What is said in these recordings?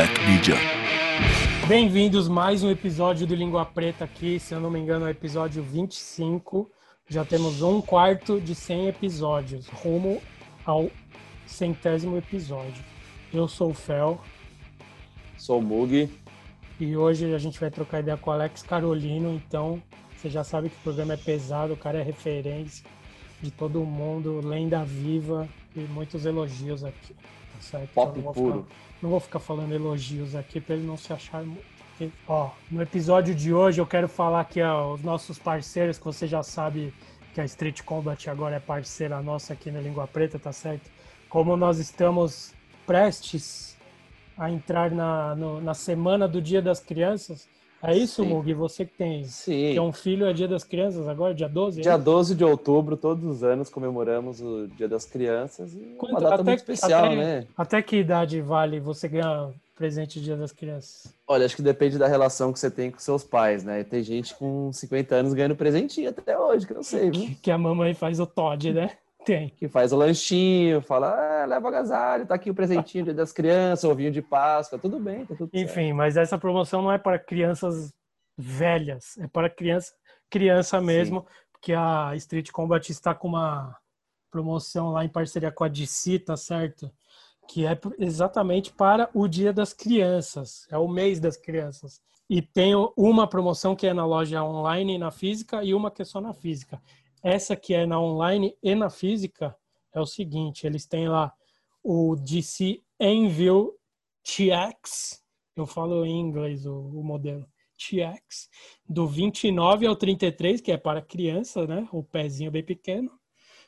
Black Media. Bem-vindos mais um episódio do Língua Preta aqui, se eu não me engano, é o episódio 25. Já temos um quarto de 100 episódios, rumo ao centésimo episódio. Eu sou o Fel Sou o Mug. e hoje a gente vai trocar ideia com o Alex Carolino, então você já sabe que o programa é pesado, o cara é referência de todo mundo, lenda viva e muitos elogios aqui. Certo? Pop Então não vou puro. ficar- não vou ficar falando elogios aqui para ele não se achar Ó, no episódio de hoje eu quero falar aqui aos nossos parceiros, que você já sabe que a Street Combat agora é parceira nossa aqui na Língua Preta, tá certo? Como nós estamos prestes a entrar na, no- na semana do Dia das Crianças, é isso, Sim. Mug? Você que tem, Sim. tem um filho, é Dia das Crianças agora, dia 12? Dia é? 12 de outubro, todos os anos, comemoramos o Dia das Crianças. E Quanto- uma data até- muito especial, até- né? Até que idade vale você ganhar presente Dia das Crianças? Olha, acho que depende da relação que você tem com seus pais, né? Tem gente com 50 anos ganhando presentinho até hoje, que eu não sei, viu? Que, que a mamãe faz o Todd, né? Tem. Que faz o lanchinho, fala, ah, leva agasalho, tá aqui o presentinho das Crianças, ovinho de Páscoa, tudo bem, tá tudo certo. Enfim, mas essa promoção não é para crianças velhas, é para criança, criança mesmo, porque a Street Combat está com uma promoção lá em parceria com a DC, tá certo? Que é exatamente para o Dia das Crianças, é o mês das crianças. E tem uma promoção que é na loja online e na física e uma que é só na física. Essa que é na online e na física é o seguinte, eles têm lá o DC Envil TX, eu falo em inglês o, o modelo TX, do 29 ao 33, que é para criança, né? O pezinho bem pequeno.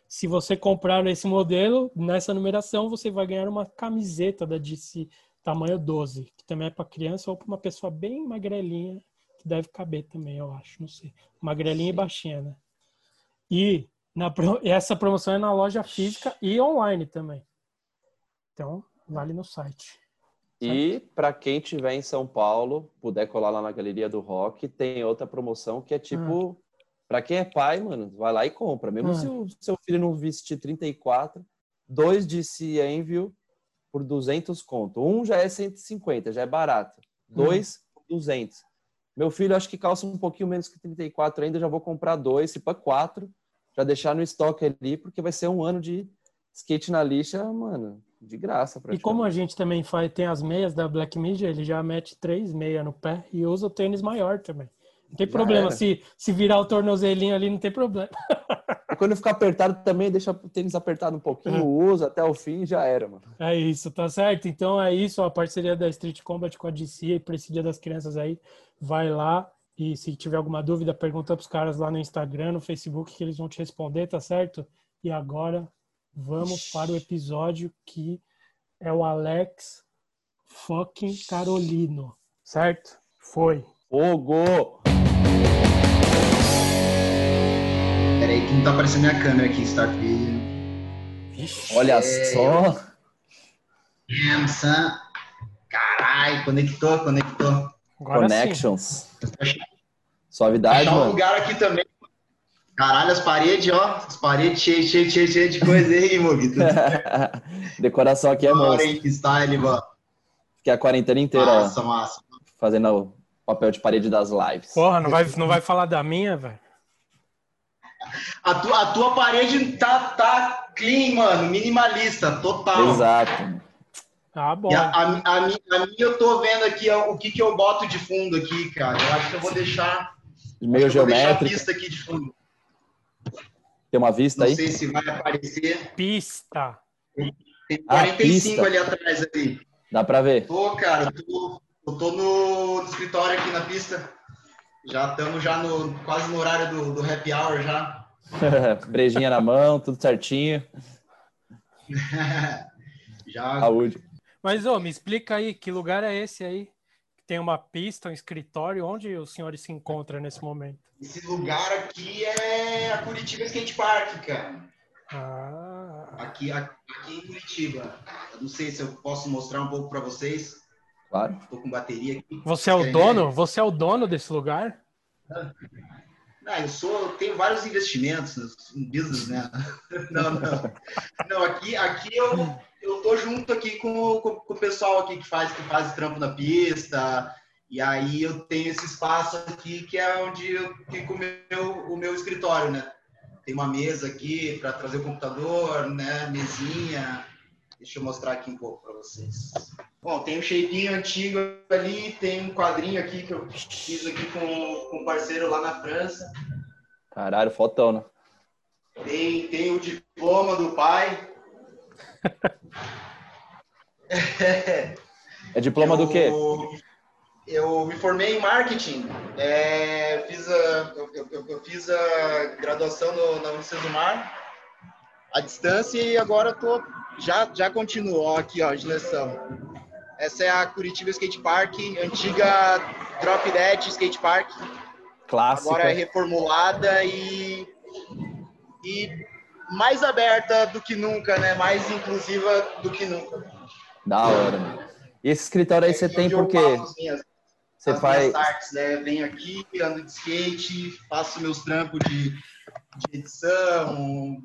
Se você comprar esse modelo, nessa numeração, você vai ganhar uma camiseta da DC tamanho 12, que também é para criança ou para uma pessoa bem magrelinha, que deve caber também, eu acho, não sei. Magrelinha e baixinha, né? E na, essa promoção é na loja física e online também. Então, vale no site. E para quem tiver em São Paulo, puder colar lá na Galeria do Rock, tem outra promoção que é tipo, para quem é pai, mano, vai lá e compra. Mesmo Ah. se o seu filho não vestir 34, dois de Envio por 200 conto. Um já é 150, já é barato. Dois por 200. Meu filho acho que calça um pouquinho menos que 34 ainda, já vou comprar dois, se para quatro, já deixar no estoque ali, porque vai ser um ano de skate na lixa, mano, de graça. E como a gente também faz, tem as meias da Black Media, ele já mete três meias no pé e usa o tênis maior também. Não tem Já problema, era. se, se virar o tornozelinho ali, não tem problema. E quando ficar apertado também, deixa o tênis apertado um pouquinho, usa até o fim e já era, mano. É isso, tá certo? Então é isso, a parceria da Street Combat com a DC para esse Dia das Crianças aí. Vai lá e se tiver alguma dúvida, pergunta pros caras lá no Instagram, no Facebook, que eles vão te responder, tá certo? E agora vamos para o episódio que é o Alex fucking Carolino, certo? Foi. Fogo! Peraí que não tá aparecendo minha câmera aqui, start video. Olha É. só! Damn, son. Carai, conectou, conectou. Agora sim. Connections. Achar Suavidade, um mano. lugar aqui também. Caralho, as paredes, ó. As paredes cheias, cheias, cheias, cheias de coisa aí, Mug. Tudo Decoração aqui é hein? Que style, mano. Fiquei a quarentena inteira ó, Massa, massa. fazendo o papel de parede das lives. Porra, não vai, não vai falar da minha, velho? A tua, a tua parede tá, tá clean, mano. Minimalista, total. Exato. Ah, bom. A, a, a, a minha eu tô vendo aqui ó, o que, que eu boto de fundo aqui, cara. Eu acho que eu vou deixar. Meio vou deixar a geométrico. pista aqui de fundo. Tem uma vista Não aí? sei se vai aparecer. Pista. Tem Ah, 45 pista. ali atrás ali. Dá pra ver. Tô, cara, eu tô, eu tô no, no escritório aqui na pista. Já estamos já no, quase no horário do, do happy hour já. Brejinha na mão, tudo certinho. já Saúde. Mas, ô, me explica aí, que lugar é esse aí? Tem uma pista, um escritório, onde os senhores se encontram nesse momento? esse lugar aqui é a Curitiba Skate Park, cara. Ah, Aqui, aqui em Curitiba. Eu não sei se eu posso mostrar um pouco para vocês. Claro. Tô com bateria aqui. você é o Querem dono? Você é o dono desse lugar? Ah, eu sou, eu tenho vários investimentos um business, né? Não, não. Não, aqui, aqui eu, eu tô junto aqui com, com, com, o pessoal aqui que faz, que faz trampo na pista, e aí eu tenho esse espaço aqui que é onde eu fico o meu, o meu escritório, né? Tem uma mesa aqui para trazer o computador, né? Mesinha. Deixa eu mostrar aqui um pouco para vocês. Bom, tem um shapinho antigo ali, tem um quadrinho aqui que eu fiz aqui com, com um parceiro lá na França. Caralho, fotão, né? Tem, tem o diploma do pai. é diploma eu, do quê? Eu me formei em marketing. É, fiz a, eu, eu, eu, fiz a graduação no, na Unicesumar do Mar, à distância, e agora tô, já, já continuo. aqui, ó, de lição. Essa é a Curitiba Skate Park, antiga Drop Dead Skate Park. Clássica. Agora é reformulada e, e mais aberta do que nunca, né? Mais inclusiva do que nunca. Da hora. E esse escritório aí você tem porque você faz artes, né? Venho aqui, ando de skate, faço meus trampos de, de edição,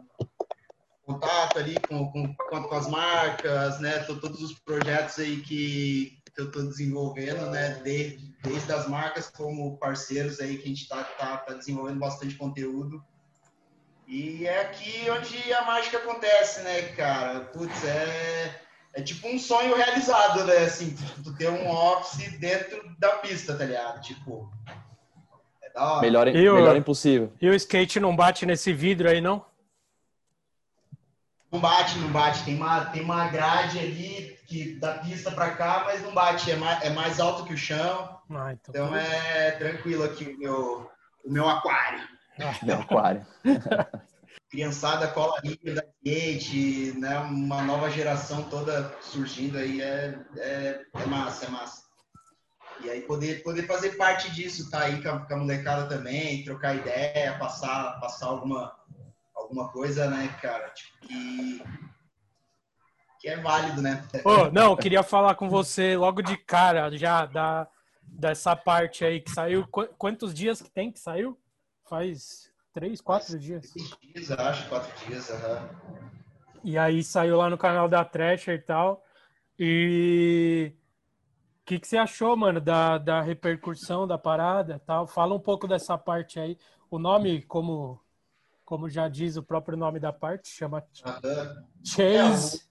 contato ali com, com, com as marcas, né? Todos os projetos aí que, que eu estou desenvolvendo, né? Desde, desde as marcas como parceiros aí que a gente está tá, tá desenvolvendo bastante conteúdo. E é aqui onde a mágica acontece, né, cara? Putz, é, é tipo um sonho realizado, né? Assim, tu ter um office dentro da pista, tá ligado? Tipo, é da hora. Melhor, melhor impossível. E o skate não bate nesse vidro aí, não? Não bate, não bate. Tem uma, tem uma grade ali que da pista para cá, mas não bate. É mais, é mais alto que o chão. Ah, então, então é tranquilo aqui o meu, o meu aquário. Ah, meu aquário. Criançada cola livre da skate, né? Uma nova geração toda surgindo aí é, é, é massa, é massa. E aí poder, poder fazer parte disso, tá aí com a, com a molecada também, trocar ideia, passar, passar alguma, alguma coisa, né, cara, tipo, que, que é válido, né? Oh, não, queria falar com você logo de cara, já, da, dessa parte aí que saiu. Qu quantos dias que tem que saiu? Faz três, quatro Faz dias? Três dias, acho, quatro dias, uhum. E aí saiu lá no canal da Thrasher e tal. E o que, que você achou, mano, da, da repercussão da parada tal? Fala um pouco dessa parte aí. O nome, como como já diz o próprio nome da parte, chama uhum. Chase.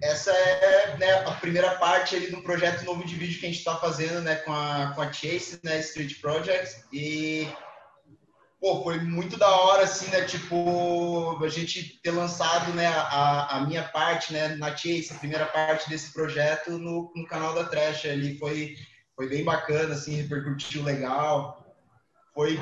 É, essa é né, a primeira parte ali do projeto novo de vídeo que a gente está fazendo né, com, a, com a Chase, né, Street Projects. E pô, foi muito da hora, assim, né? Tipo, a gente ter lançado né, a, a minha parte né, na Chase, a primeira parte desse projeto no, no canal da Trash ali. Foi, foi bem bacana, assim, repercutiu legal. Foi,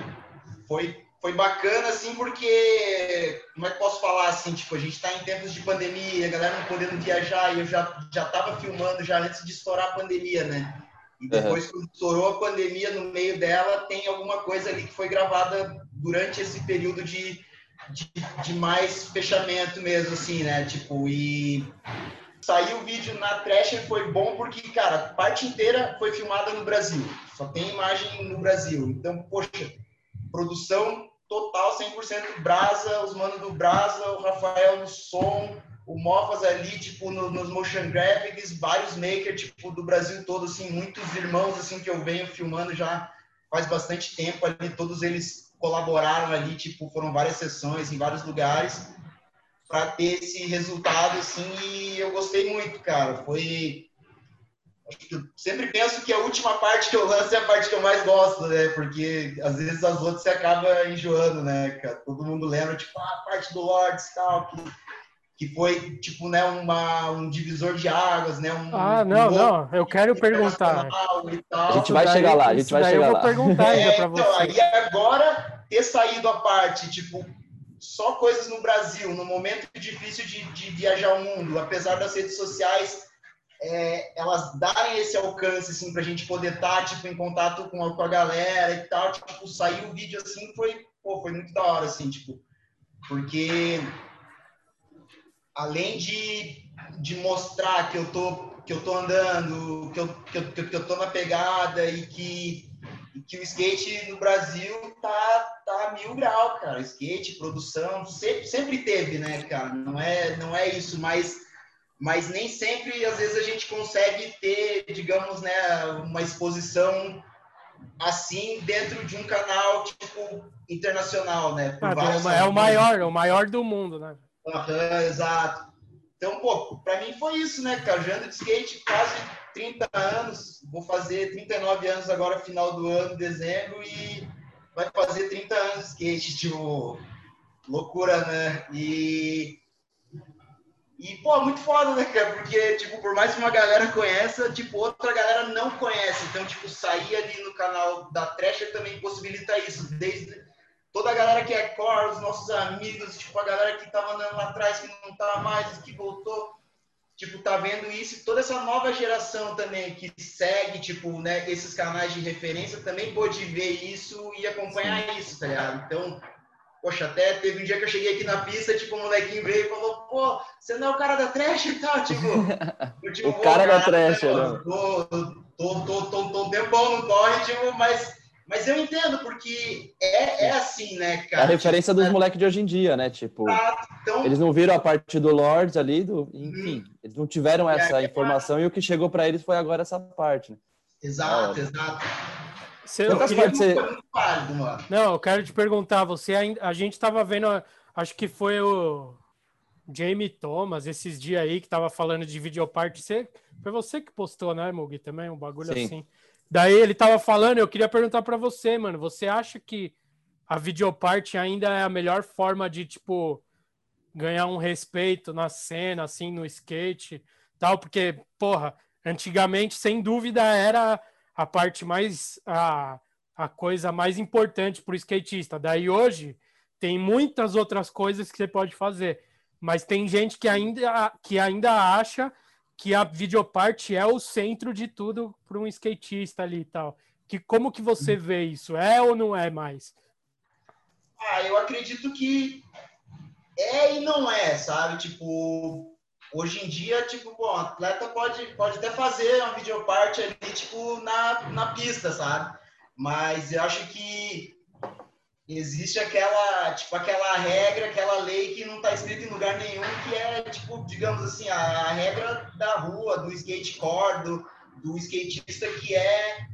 foi foi bacana, assim, porque, como é que posso falar, assim, tipo, a gente está em tempos de pandemia, a galera não podendo viajar, e eu já, já tava filmando já antes de estourar a pandemia, né? E depois, uhum. quando estourou a pandemia, no meio dela, tem alguma coisa ali que foi gravada durante esse período de, de, de mais fechamento mesmo, assim, né? Tipo, e saiu o vídeo na Thrasher foi bom porque, cara, a parte inteira foi filmada no Brasil. Só tem imagem no Brasil. Então, poxa, produção total 100% Brasa, os manos do Brasa, o Rafael no som, o Mofas ali, tipo, no, nos motion graphics, vários makers, tipo, do Brasil todo, assim, muitos irmãos, assim, que eu venho filmando já faz bastante tempo ali, todos eles colaboraram ali, tipo, foram várias sessões em vários lugares para ter esse resultado, assim, e eu gostei muito, cara, foi eu sempre penso que a última parte que eu lanço é a parte que eu mais gosto, né? Porque às vezes as outras você acaba enjoando, né, cara? Todo mundo lembra, tipo, ah, a parte do Lords e tal, que, que foi, tipo, né, uma, um divisor de águas, né? Um, ah, não, um não, eu quero perguntar. A gente vai chegar lá, a gente vai chegar lá. Eu vou perguntar ainda é, pra então, você. Aí agora, ter saído a parte, tipo, só coisas no Brasil, no momento difícil de, de viajar o mundo, apesar das redes sociais é, elas darem esse alcance, assim, pra gente poder estar, tá, tipo, em contato com a, com a galera e tal, tipo, sair o vídeo, assim, foi, pô, foi muito da hora, assim, tipo, porque além de, de mostrar que eu tô, que eu tô andando, que eu, que eu, que eu tô na pegada e que, que o skate no Brasil tá, tá mil grau, cara, skate, produção, sempre, sempre teve, né, cara, não é, não é isso, mas mas nem sempre, às vezes, a gente consegue ter, digamos, né, uma exposição assim dentro de um canal tipo internacional, né? Ah, é o maior, é o maior do mundo, né? Uhum, exato. Então, pô, para mim foi isso, né, cara? Já ando de skate quase 30 anos, vou fazer 39 anos agora, final do ano, dezembro, e vai fazer 30 anos de skate, tipo, loucura, né? E e, pô, muito foda, né, cara? Porque, tipo, por mais que uma galera conheça, tipo, outra galera não conhece. Então, tipo, sair ali no canal da Thrasher também possibilita isso. Desde toda a galera que é core, os nossos amigos, tipo, a galera que tava andando lá atrás, que não tá mais, que voltou, tipo, tá vendo isso. E toda essa nova geração também que segue, tipo, né, esses canais de referência também pôde ver isso e acompanhar isso, tá ligado? Então, Poxa, até teve um dia que eu cheguei aqui na pista, tipo, o molequinho veio e falou, pô, você não é o cara da trash e tal, tipo... Eu, tipo o cara da trash, né? Tô, tô, tô, tô, tô um tempão no corre, tipo, mas... Mas eu entendo, porque é, é assim, né, cara? É a referência tipo, dos é... moleques de hoje em dia, né? Tipo, então... eles não viram a parte do Lords ali, do... enfim, hum. eles não tiveram essa é, informação e o que chegou para eles foi agora essa parte, né? Exato, exato. Você, eu queria... mano. Não, eu quero te perguntar, você a gente estava vendo, acho que foi o Jamie Thomas esses dias aí que tava falando de videoparte. Você, foi você que postou, né, Mugi, também um bagulho Sim. assim. Daí ele tava falando, eu queria perguntar para você, mano, você acha que a videoparte ainda é a melhor forma de tipo ganhar um respeito na cena, assim, no skate, tal, porque, porra, antigamente, sem dúvida, era a parte mais a, a coisa mais importante para o skatista. Daí hoje tem muitas outras coisas que você pode fazer, mas tem gente que ainda que ainda acha que a videoparte é o centro de tudo para um skatista ali e tal. Que como que você vê isso? É ou não é mais? Ah, eu acredito que é e não é, sabe? Tipo, Hoje em dia, tipo, bom, o atleta pode, pode até fazer uma videoparte ali, tipo, na, na pista, sabe? Mas eu acho que existe aquela, tipo, aquela regra, aquela lei que não está escrita em lugar nenhum, que é, tipo, digamos assim, a, a regra da rua, do skatecore, do, do skatista que é,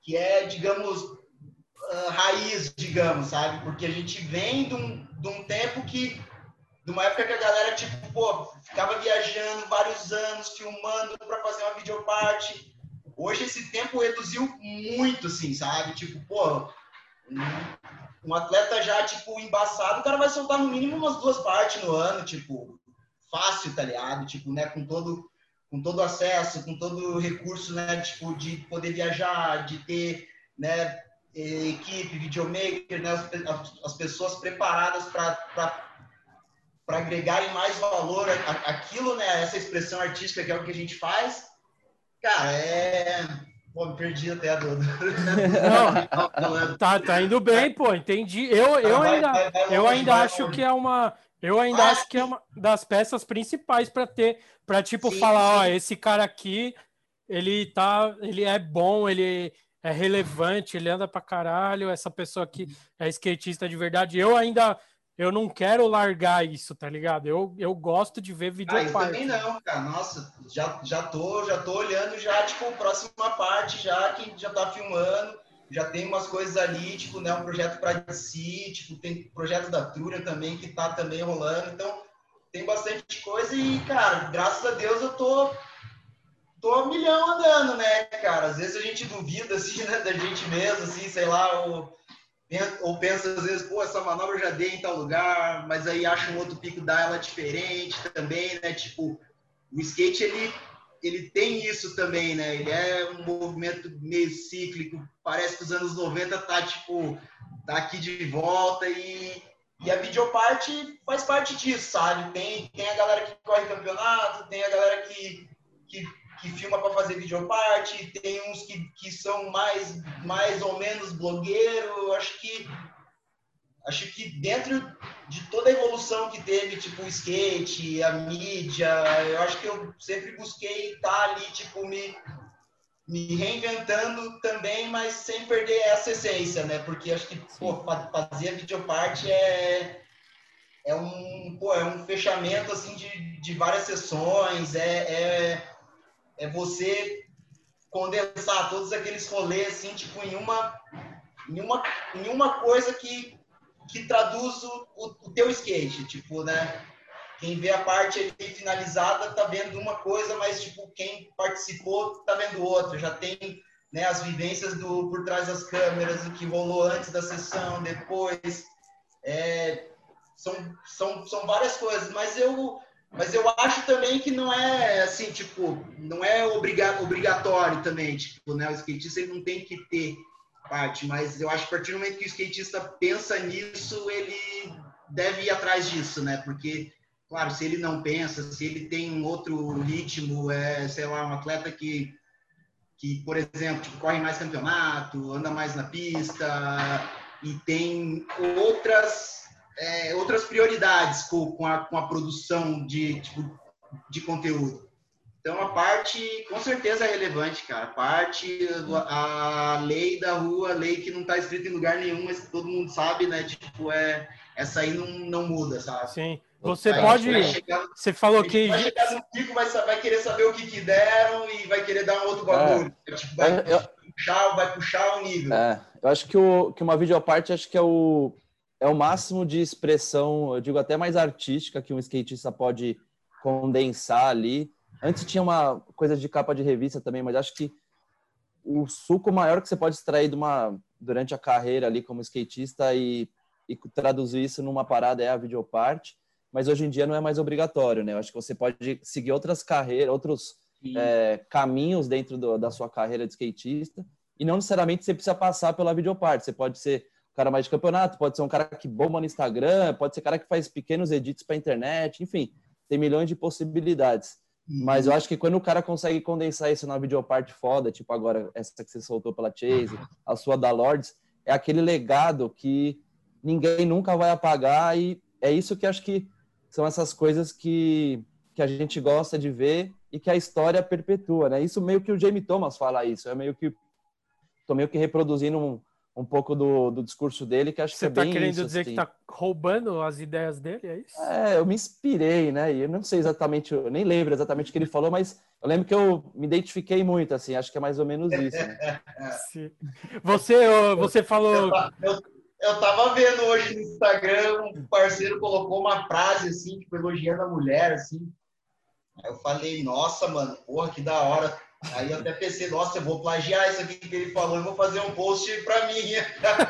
que é, digamos, uh, raiz, digamos, sabe? Porque a gente vem de um, de um tempo que de uma época que a galera, tipo, pô, ficava viajando vários anos, filmando para fazer uma videoparte. Hoje esse tempo reduziu muito, assim, sabe? Tipo, pô, um, atleta já, tipo, embaçado, o cara vai soltar no mínimo umas duas partes no ano, tipo, fácil, tá ligado? Tipo, né, com todo com todo acesso, com todo recurso, né, tipo, de poder viajar, de ter, né, equipe, videomaker, né, as, as pessoas preparadas para para agregarem mais valor aquilo, né, essa expressão artística que é o que a gente faz, cara, é. Pô, me perdi até a do. Não, tá, tá indo bem, pô, entendi. Eu, eu ainda, eu ainda acho que é uma. Eu ainda acho que é uma das peças principais para ter, para tipo sim, falar, sim. ó, esse cara aqui, ele tá, ele é bom, ele é relevante, ele anda pra caralho, essa pessoa aqui é skatista de verdade. Eu ainda eu não quero largar isso, tá ligado? Eu, eu gosto de ver vídeo ah, eu também não, cara. Nossa, já, já tô, já tô olhando já, tipo, próxima parte já, que já tá filmando, já tem umas coisas ali, tipo, né, um projeto para DC, tipo, tem projeto da Trura também que tá também rolando, então tem bastante coisa e, cara, graças a Deus eu tô tô milhão andando, né, cara? Às vezes a gente duvida, assim, né, da gente mesmo, assim, sei lá, o ou pensa às vezes, pô, essa manobra eu já dei em tal lugar, mas aí acha um outro pico da ela diferente também, né? Tipo, o skate ele ele tem isso também, né? Ele é um movimento meio cíclico, parece que os anos 90 tá tipo tá aqui de volta e e a videoparte faz parte disso, sabe? Tem tem a galera que corre campeonato, tem a galera que que que filma para fazer videoparte, tem uns que, que são mais, mais ou menos blogueiro. Acho que acho que dentro de toda a evolução que teve, tipo o skate, a mídia, eu acho que eu sempre busquei estar ali, tipo, me, me reinventando também, mas sem perder essa essência, né? Porque acho que pô, fazer videoparte é, é um, pô, é um fechamento assim de, de várias sessões, é, é, é você condensar todos aqueles rolês, assim, tipo, em uma, em uma, em uma coisa que, que traduz o, o, teu skate, tipo, né? Quem vê a parte ali finalizada tá vendo uma coisa, mas, tipo, quem participou tá vendo outra. Já tem né, as vivências do por trás das câmeras, o que rolou antes da sessão, depois. É, são, são, são várias coisas, mas eu, mas eu acho também que não é assim, tipo, não é obriga, obrigatório também, tipo, né, o skatista ele não tem que ter parte, mas eu acho que a partir do momento que o skatista pensa nisso, ele deve ir atrás disso, né, porque claro, se ele não pensa, se ele tem um outro ritmo, é, sei lá, um atleta que que, por exemplo, tipo, corre mais campeonato, anda mais na pista e tem outras, é, outras prioridades com, com, a, com a produção de, tipo, de conteúdo. Então, a parte, com certeza, é relevante, cara. A parte, a lei da rua, a lei que não está escrita em lugar nenhum, mas todo mundo sabe, né? Tipo, é, essa aí não, não muda, sabe? Sim. Você aí pode. Chegar, você falou que. Vai chegar no pico, vai, vai querer saber o que, que deram e vai querer dar um outro bagulho. É, tipo, vai, eu, puxar, vai puxar o nível. É, eu acho que, o, que uma videoparte acho que é o, é o máximo de expressão, eu digo até mais artística, que um skatista pode condensar ali. Antes tinha uma coisa de capa de revista também, mas acho que o suco maior que você pode extrair de uma, durante a carreira ali como skatista e, e traduzir isso numa parada é a videoparte mas hoje em dia não é mais obrigatório, né? Eu acho que você pode seguir outras carreiras, outros é, caminhos dentro do, da sua carreira de skatista, e não necessariamente você precisa passar pela videoparte. Você pode ser cara mais de campeonato, pode ser um cara que bomba no Instagram, pode ser um cara que faz pequenos edits para internet, enfim, tem milhões de possibilidades. Uhum. Mas eu acho que quando o cara consegue condensar isso na videoparte foda, tipo agora essa que você soltou pela Chase, a sua da Lords, é aquele legado que ninguém nunca vai apagar e é isso que acho que são essas coisas que, que a gente gosta de ver e que a história perpetua, né? Isso meio que o Jamie Thomas fala isso, é meio que tô meio que reproduzindo um, um pouco do, do discurso dele, que acho Você que é tá querendo isso, dizer assim. que tá roubando as ideias dele, é isso? É, eu me inspirei, né? E eu não sei exatamente, eu nem lembro exatamente o que ele falou, mas eu lembro que eu me identifiquei muito, assim, acho que é mais ou menos isso, né? Sim. Você, você falou... Eu, eu tava vendo hoje no Instagram, um parceiro colocou uma frase assim, tipo, elogiando a mulher, assim. Aí eu falei, nossa, mano, porra, que da hora. Aí eu até pensei, nossa, eu vou plagiar isso aqui que ele falou e vou fazer um post pra mim.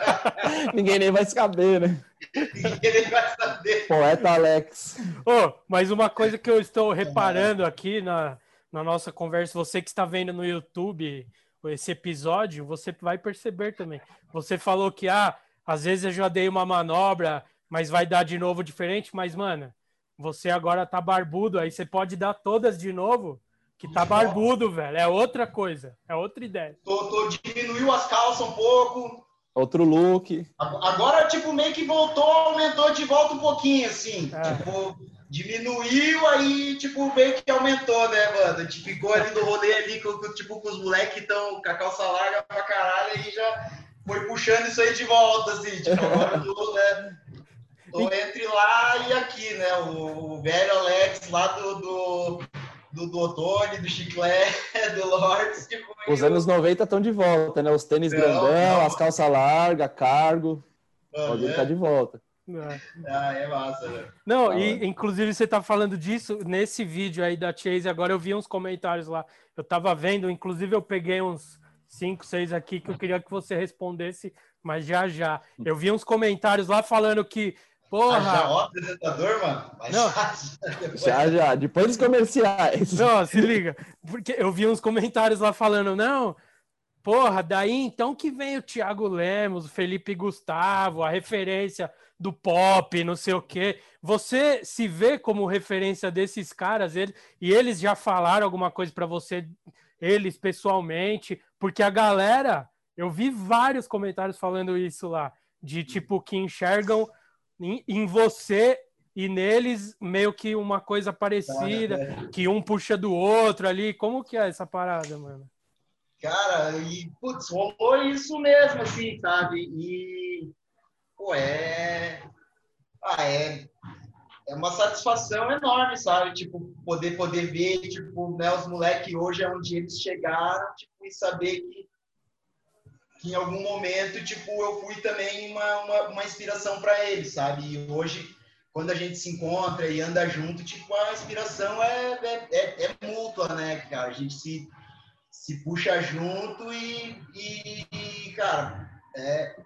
Ninguém nem vai saber, né? Ninguém nem vai saber. Poeta Alex. Oh, mas uma coisa que eu estou reparando aqui na, na nossa conversa, você que está vendo no YouTube esse episódio, você vai perceber também. Você falou que, ah, às vezes eu já dei uma manobra, mas vai dar de novo diferente. Mas, mano, você agora tá barbudo, aí você pode dar todas de novo, que tá barbudo, velho. É outra coisa, é outra ideia. Tô, tô diminuiu as calças um pouco. Outro look. Agora, tipo, meio que voltou, aumentou de volta um pouquinho, assim. É. Tipo, diminuiu, aí, tipo, meio que aumentou, né, mano? A gente ficou ali no rolê ali, com, tipo, com os moleques que estão com a calça larga pra caralho, aí já foi puxando isso aí de volta, assim, tipo, agora eu tô, né? Tô entre lá e aqui, né? O, o velho Alex lá do, do, do, do Otone, do Chiclé, do Lords. Tipo, Os anos 90 estão de volta, né? Os tênis não, grandão, não. as calças largas, cargo. Ah, Pode estar é. de volta. Ah, é massa, né? Não, ah, e inclusive você tá falando disso nesse vídeo aí da Chase, agora eu vi uns comentários lá. Eu tava vendo, inclusive eu peguei uns cinco, seis aqui que eu queria que você respondesse, mas já já. Eu vi uns comentários lá falando que Porra! Já, ó, apresentador, mano. Mas não. Já, já. Depois dos comerciais. Não, se liga. Porque eu vi uns comentários lá falando, não, porra, daí então que vem o Thiago Lemos, o Felipe Gustavo, a referência do pop, não sei o quê. Você se vê como referência desses caras, ele, e eles já falaram alguma coisa para você eles pessoalmente, porque a galera, eu vi vários comentários falando isso lá, de tipo que enxergam em, em você e neles meio que uma coisa parecida, que um puxa do outro ali. Como que é essa parada, mano? Cara, e putz, rolou isso mesmo, assim, sabe? E pô, é. Ah, é. é uma satisfação enorme, sabe? Tipo, poder, poder ver, tipo, né, os moleques hoje é onde eles chegaram, tipo, e saber que, que em algum momento, tipo, eu fui também uma, uma, uma inspiração para eles, sabe? E hoje, quando a gente se encontra e anda junto, tipo, a inspiração é, é, é, é mútua, né, cara? A gente se, se puxa junto e, e, e cara, é,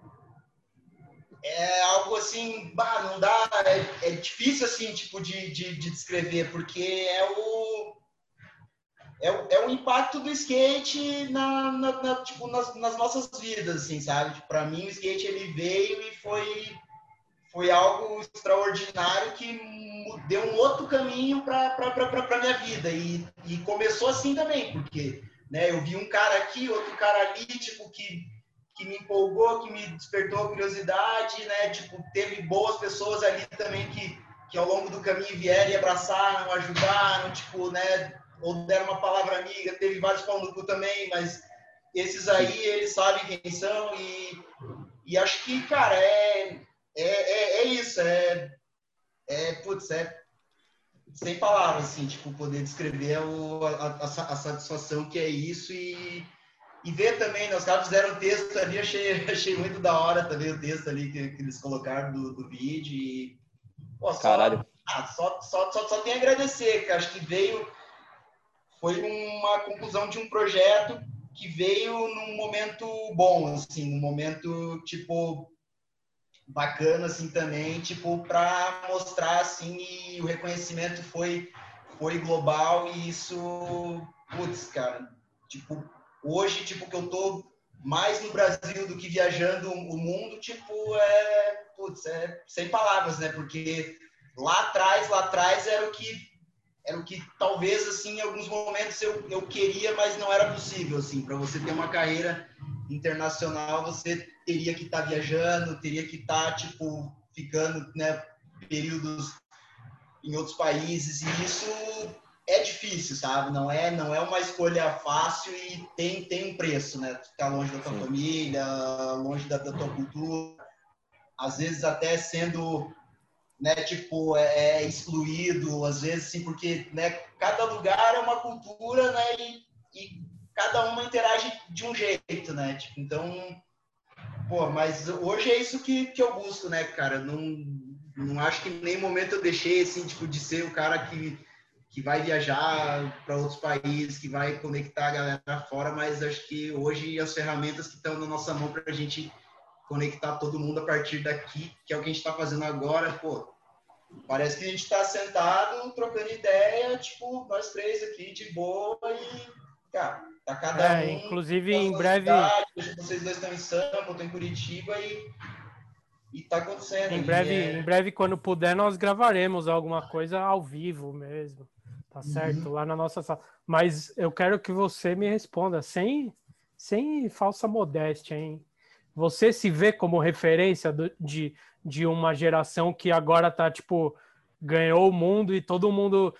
é algo assim, bah, não dá, é, é, difícil assim, tipo, de, de, de, descrever, porque é o, é é o impacto do skate na, na, na tipo, nas, nas, nossas vidas, assim, sabe? Tipo, Para mim, o skate ele veio e foi, foi algo extraordinário que deu um outro caminho para minha vida. E, e começou assim também, porque né, eu vi um cara aqui, outro cara ali, tipo, que que me empolgou, que me despertou curiosidade, né? Tipo, teve boas pessoas ali também que, que ao longo do caminho vieram e abraçaram, ajudaram, tipo, né? Ou deram uma palavra amiga. Teve vários pão no cu também, mas esses aí, eles sabem quem são e, e acho que, cara, é, é, é, é isso, é, é, putz, é sem palavras, assim, tipo, poder descrever o, a, a, a satisfação que é isso e e ver também, né, os caras fizeram um texto ali, achei, achei muito da hora também o texto ali que, que eles colocaram do, do vídeo. E, pô, só, Caralho. Ah, só, só, só, só tem a agradecer, que acho que veio. Foi uma conclusão de um projeto que veio num momento bom, assim, num momento, tipo, bacana, assim, também, tipo, para mostrar, assim, e o reconhecimento foi, foi global e isso, putz, cara, tipo, Hoje, tipo, que eu tô mais no Brasil do que viajando o mundo, tipo, é, putz, é sem palavras, né? Porque lá atrás, lá atrás era o que era o que talvez assim em alguns momentos eu, eu queria, mas não era possível assim, para você ter uma carreira internacional, você teria que estar tá viajando, teria que estar tá, tipo ficando, né, períodos em outros países e isso é difícil, sabe? Não é, não é uma escolha fácil e tem, tem um preço, né? Ficar longe da tua Sim. família, longe da, da, tua cultura, às vezes até sendo, né, tipo, é, é, excluído, às vezes sim, porque, né, cada lugar é uma cultura, né, e, e cada uma interage de um jeito, né? Tipo, então, pô, mas hoje é isso que, que eu busco, né, cara? Não, não acho que em nenhum momento eu deixei, assim, tipo, de ser o cara que que vai viajar para outros países, que vai conectar a galera fora, mas acho que hoje as ferramentas que estão na nossa mão para a gente conectar todo mundo a partir daqui, que é o que a gente está fazendo agora, pô, parece que a gente está sentado, trocando ideia, tipo, nós três aqui de boa e, cara, tá cada é, um... Inclusive, em breve... Cidade, vocês dois estão em Sampa, eu estou em Curitiba e e tá acontecendo. Em breve, é... em breve, quando puder, nós gravaremos alguma coisa ao vivo mesmo. Tá certo? Uhum. Lá na nossa sala. Mas eu quero que você me responda sem, sem falsa modéstia, hein? Você se vê como referência do, de, de uma geração que agora tá, tipo, ganhou o mundo e todo mundo.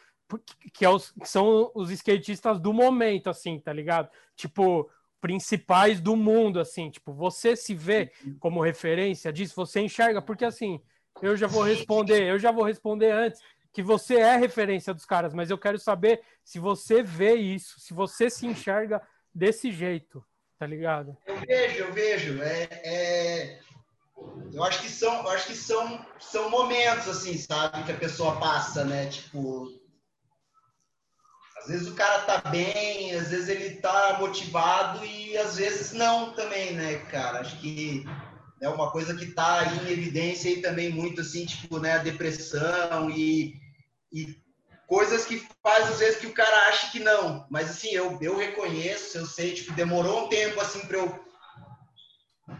Que, é os, que são os skatistas do momento, assim, tá ligado? Tipo, principais do mundo, assim. Tipo, você se vê como referência disso? Você enxerga? Porque, assim, eu já vou responder, eu já vou responder antes que você é referência dos caras, mas eu quero saber se você vê isso, se você se enxerga desse jeito, tá ligado? Eu vejo, eu vejo. É, é... Eu acho que são, eu acho que são, são momentos assim, sabe, que a pessoa passa, né? Tipo, às vezes o cara tá bem, às vezes ele tá motivado e às vezes não também, né, cara? Acho que é uma coisa que aí em evidência e também muito assim, tipo, né, a depressão e, e coisas que faz às vezes que o cara acha que não, mas assim, eu, eu reconheço, eu sei, tipo, demorou um tempo assim para eu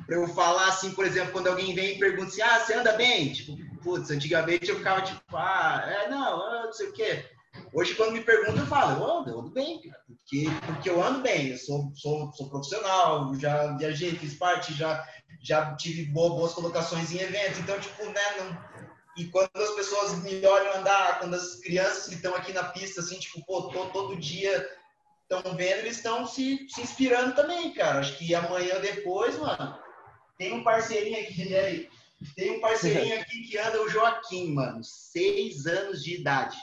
para eu falar assim, por exemplo, quando alguém vem e pergunta assim: "Ah, você anda bem?" Tipo, putz, antigamente eu ficava tipo: "Ah, é, não, não sei o quê". Hoje, quando me perguntam, eu falo, eu ando, eu ando bem, cara, porque, porque eu ando bem, eu sou, sou, sou profissional, já viajei, fiz parte, já já tive boas colocações em eventos, então, tipo, né, não... e quando as pessoas me olham andar, quando as crianças que estão aqui na pista, assim, tipo, pô, tô, todo dia estão vendo, eles estão se, se inspirando também, cara, acho que amanhã depois, mano, tem um parceirinho aqui, Tem um parceirinho aqui que anda, o Joaquim, mano. Seis anos de idade.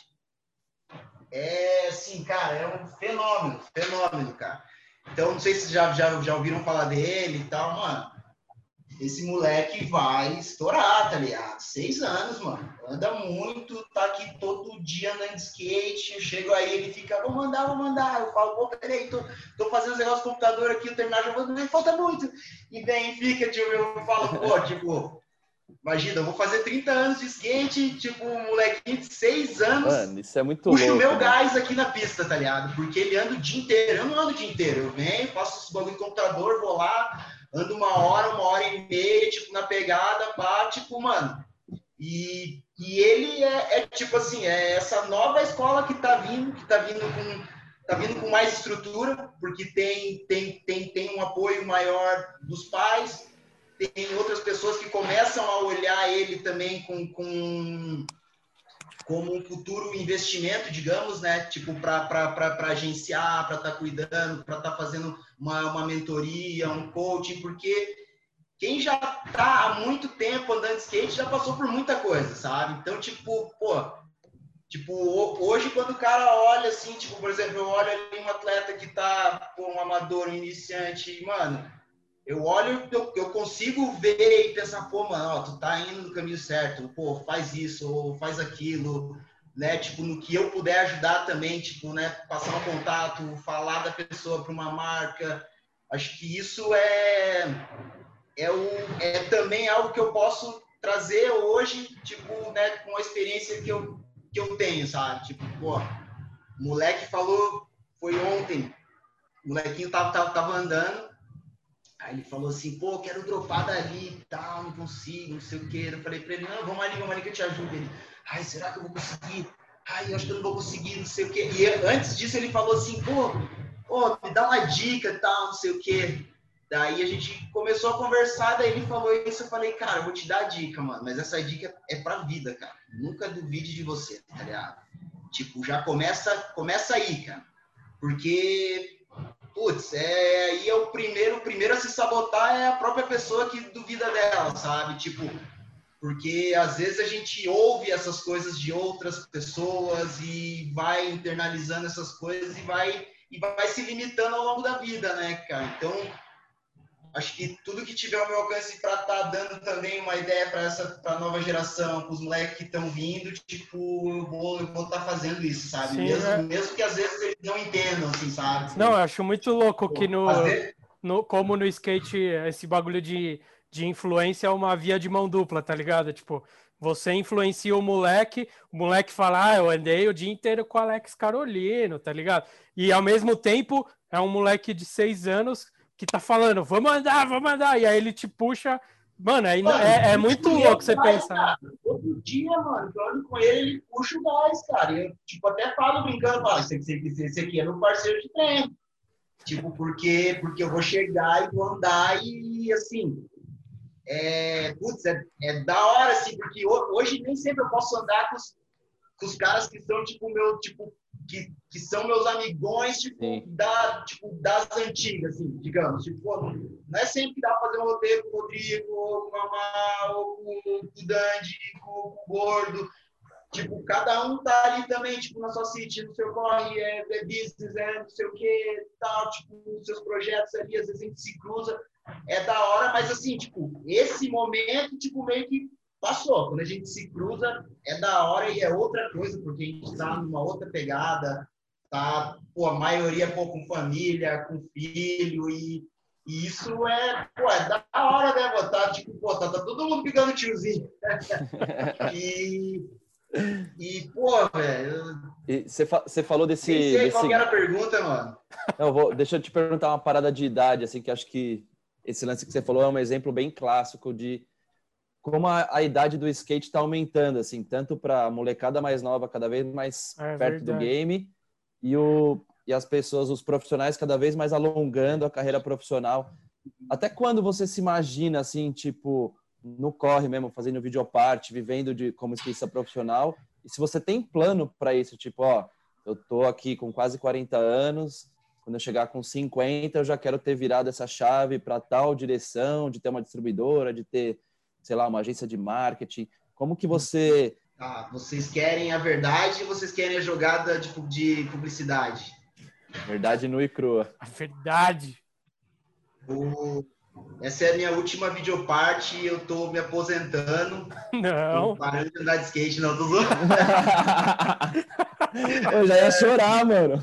É, assim, cara, é um fenômeno, fenômeno, cara. Então, não sei se já, já, já ouviram falar dele e tal, mano. Esse moleque vai estourar, tá ligado? Seis anos, mano. Anda muito, tá aqui todo dia andando de skate. Eu chego aí, ele fica, vou mandar, vou mandar. Eu falo, pô, peraí, tô, tô fazendo os negócios do computador aqui, eu terminar jogando, falta muito. E vem, fica, tipo, eu falo, pô, tipo, Imagina, eu vou fazer 30 anos de skate, tipo, um molequinho de 6 anos. Mano, isso é muito puxa louco. o meu gás aqui na pista, tá ligado? Porque ele anda o dia inteiro. Eu não ando o dia inteiro. Eu venho, faço esse bagulho de computador, vou lá, ando uma hora, uma hora e meia, tipo, na pegada, pá, tipo, mano. E, e ele é, é, tipo assim, é essa nova escola que tá vindo, que tá vindo com. Tá vindo com mais estrutura, porque tem, tem, tem, tem um apoio maior dos pais, tem outras pessoas que começam a olhar ele também com, com como um futuro investimento, digamos, né? Tipo, para agenciar, para estar tá cuidando, para estar tá fazendo uma, uma mentoria, um coaching, porque quem já está há muito tempo andando de skate já passou por muita coisa, sabe? Então, tipo, pô, tipo, hoje quando o cara olha assim, tipo, por exemplo, eu olho ali um atleta que tá, pô, um amador, um iniciante, mano, eu olho, eu, eu consigo ver e pensar, pô, mano, ó, tu tá indo no caminho certo, pô, faz isso, ou faz aquilo, né? Tipo, no que eu puder ajudar também, tipo, né? Passar um contato, falar da pessoa para uma marca. Acho que isso é, é, o, é também algo que eu posso trazer hoje, tipo, né? Com a experiência que eu, que eu tenho, sabe? Tipo, pô, moleque falou, foi ontem, o molequinho tava, tava, tava andando, Aí ele falou assim, pô, quero dropar dali e tal, não consigo, não sei o quê. Eu falei pra ele, não, vamos ali, vamos ali que eu te ajudo. Ele, ai, será que eu vou conseguir? Ai, eu acho que eu não vou conseguir, não sei o quê. E antes disso ele falou assim, pô, pô, me dá uma dica e tal, não sei o quê. Daí a gente começou a conversar, daí ele falou isso, eu falei, cara, eu vou te dar a dica, mano, mas essa dica é pra vida, cara. Nunca duvide de você, tá ligado? Tipo, já começa, começa aí, cara. Porque putz, é, aí é o primeiro, o primeiro a se sabotar é a própria pessoa que duvida dela, sabe? Tipo, porque às vezes a gente ouve essas coisas de outras pessoas e vai internalizando essas coisas e vai e vai se limitando ao longo da vida, né, cara? Então, acho que tudo que tiver ao meu alcance para estar tá dando também uma ideia para essa pra nova geração, para os moleques que estão vindo, tipo, eu vou estar vou tá fazendo isso, sabe? Sim, mesmo, é. mesmo que às vezes eles não entendam, assim, sabe? Não, eu acho muito louco que no, no como no skate esse bagulho de, de influência é uma via de mão dupla, tá ligado? Tipo, você influencia o moleque, o moleque fala, ah, eu andei o dia inteiro com o Alex Carolino, tá ligado? E ao mesmo tempo é um moleque de seis anos que tá falando, vamos andar, vamos andar, e aí ele te puxa. Mano, aí mano, é, é muito louco você pensar. Todo dia, mano, falando com ele, ele puxa o gás, cara. Eu, tipo, até falo brincando, falo, esse, esse, esse aqui é meu parceiro de treino. Tipo, porque, porque eu vou chegar e vou andar e, assim, é, putz, é, é da hora, assim, porque hoje nem sempre eu posso andar com os, com os caras que são, tipo, meu, tipo, que, que são meus amigões, tipo, da, tipo, das antigas, assim, digamos. Tipo, não é sempre que dá pra fazer um roteiro com o Rodrigo, ou com o Mamá, ou com o Dandy, com, com o Gordo. Tipo, cada um tá ali também, tipo, na sua city, no seu corre, é, é business, é não sei o que, tal, tipo, os seus projetos ali, às vezes a gente se cruza, é da hora, mas assim, tipo, esse momento, tipo, meio que passou. Quando a gente se cruza, é da hora e é outra coisa, porque a gente está numa outra pegada, tá? Pô, a maioria pô, com família, com filho, e, e isso é, pô, é da hora, né, pô? Tá, tipo, pô, tá, tá todo mundo pegando tiozinho. e, e, pô, velho. Você fa falou desse. Nem sei desse... qual era a pergunta, mano. Não, vou, deixa eu te perguntar uma parada de idade, assim, que acho que esse lance que você falou é um exemplo bem clássico de como a, a idade do skate está aumentando, assim, tanto para a molecada mais nova, cada vez mais é, perto verdade. do game, e, o, e as pessoas, os profissionais, cada vez mais alongando a carreira profissional. Até quando você se imagina, assim, tipo, no corre mesmo, fazendo videoparte, vivendo de como skatista profissional, e se você tem plano para isso, tipo, ó, eu tô aqui com quase 40 anos, quando eu chegar com 50, eu já quero ter virado essa chave para tal direção, de ter uma distribuidora, de ter sei lá, uma agência de marketing? Como que você. Ah, vocês querem a verdade ou vocês querem a jogada de, de publicidade? Verdade nua e crua. A verdade. O... Essa é a minha última videoparte e eu tô me aposentando. Não. Parando de andar de skate, não, tô zoando. eu já ia chorar, mano.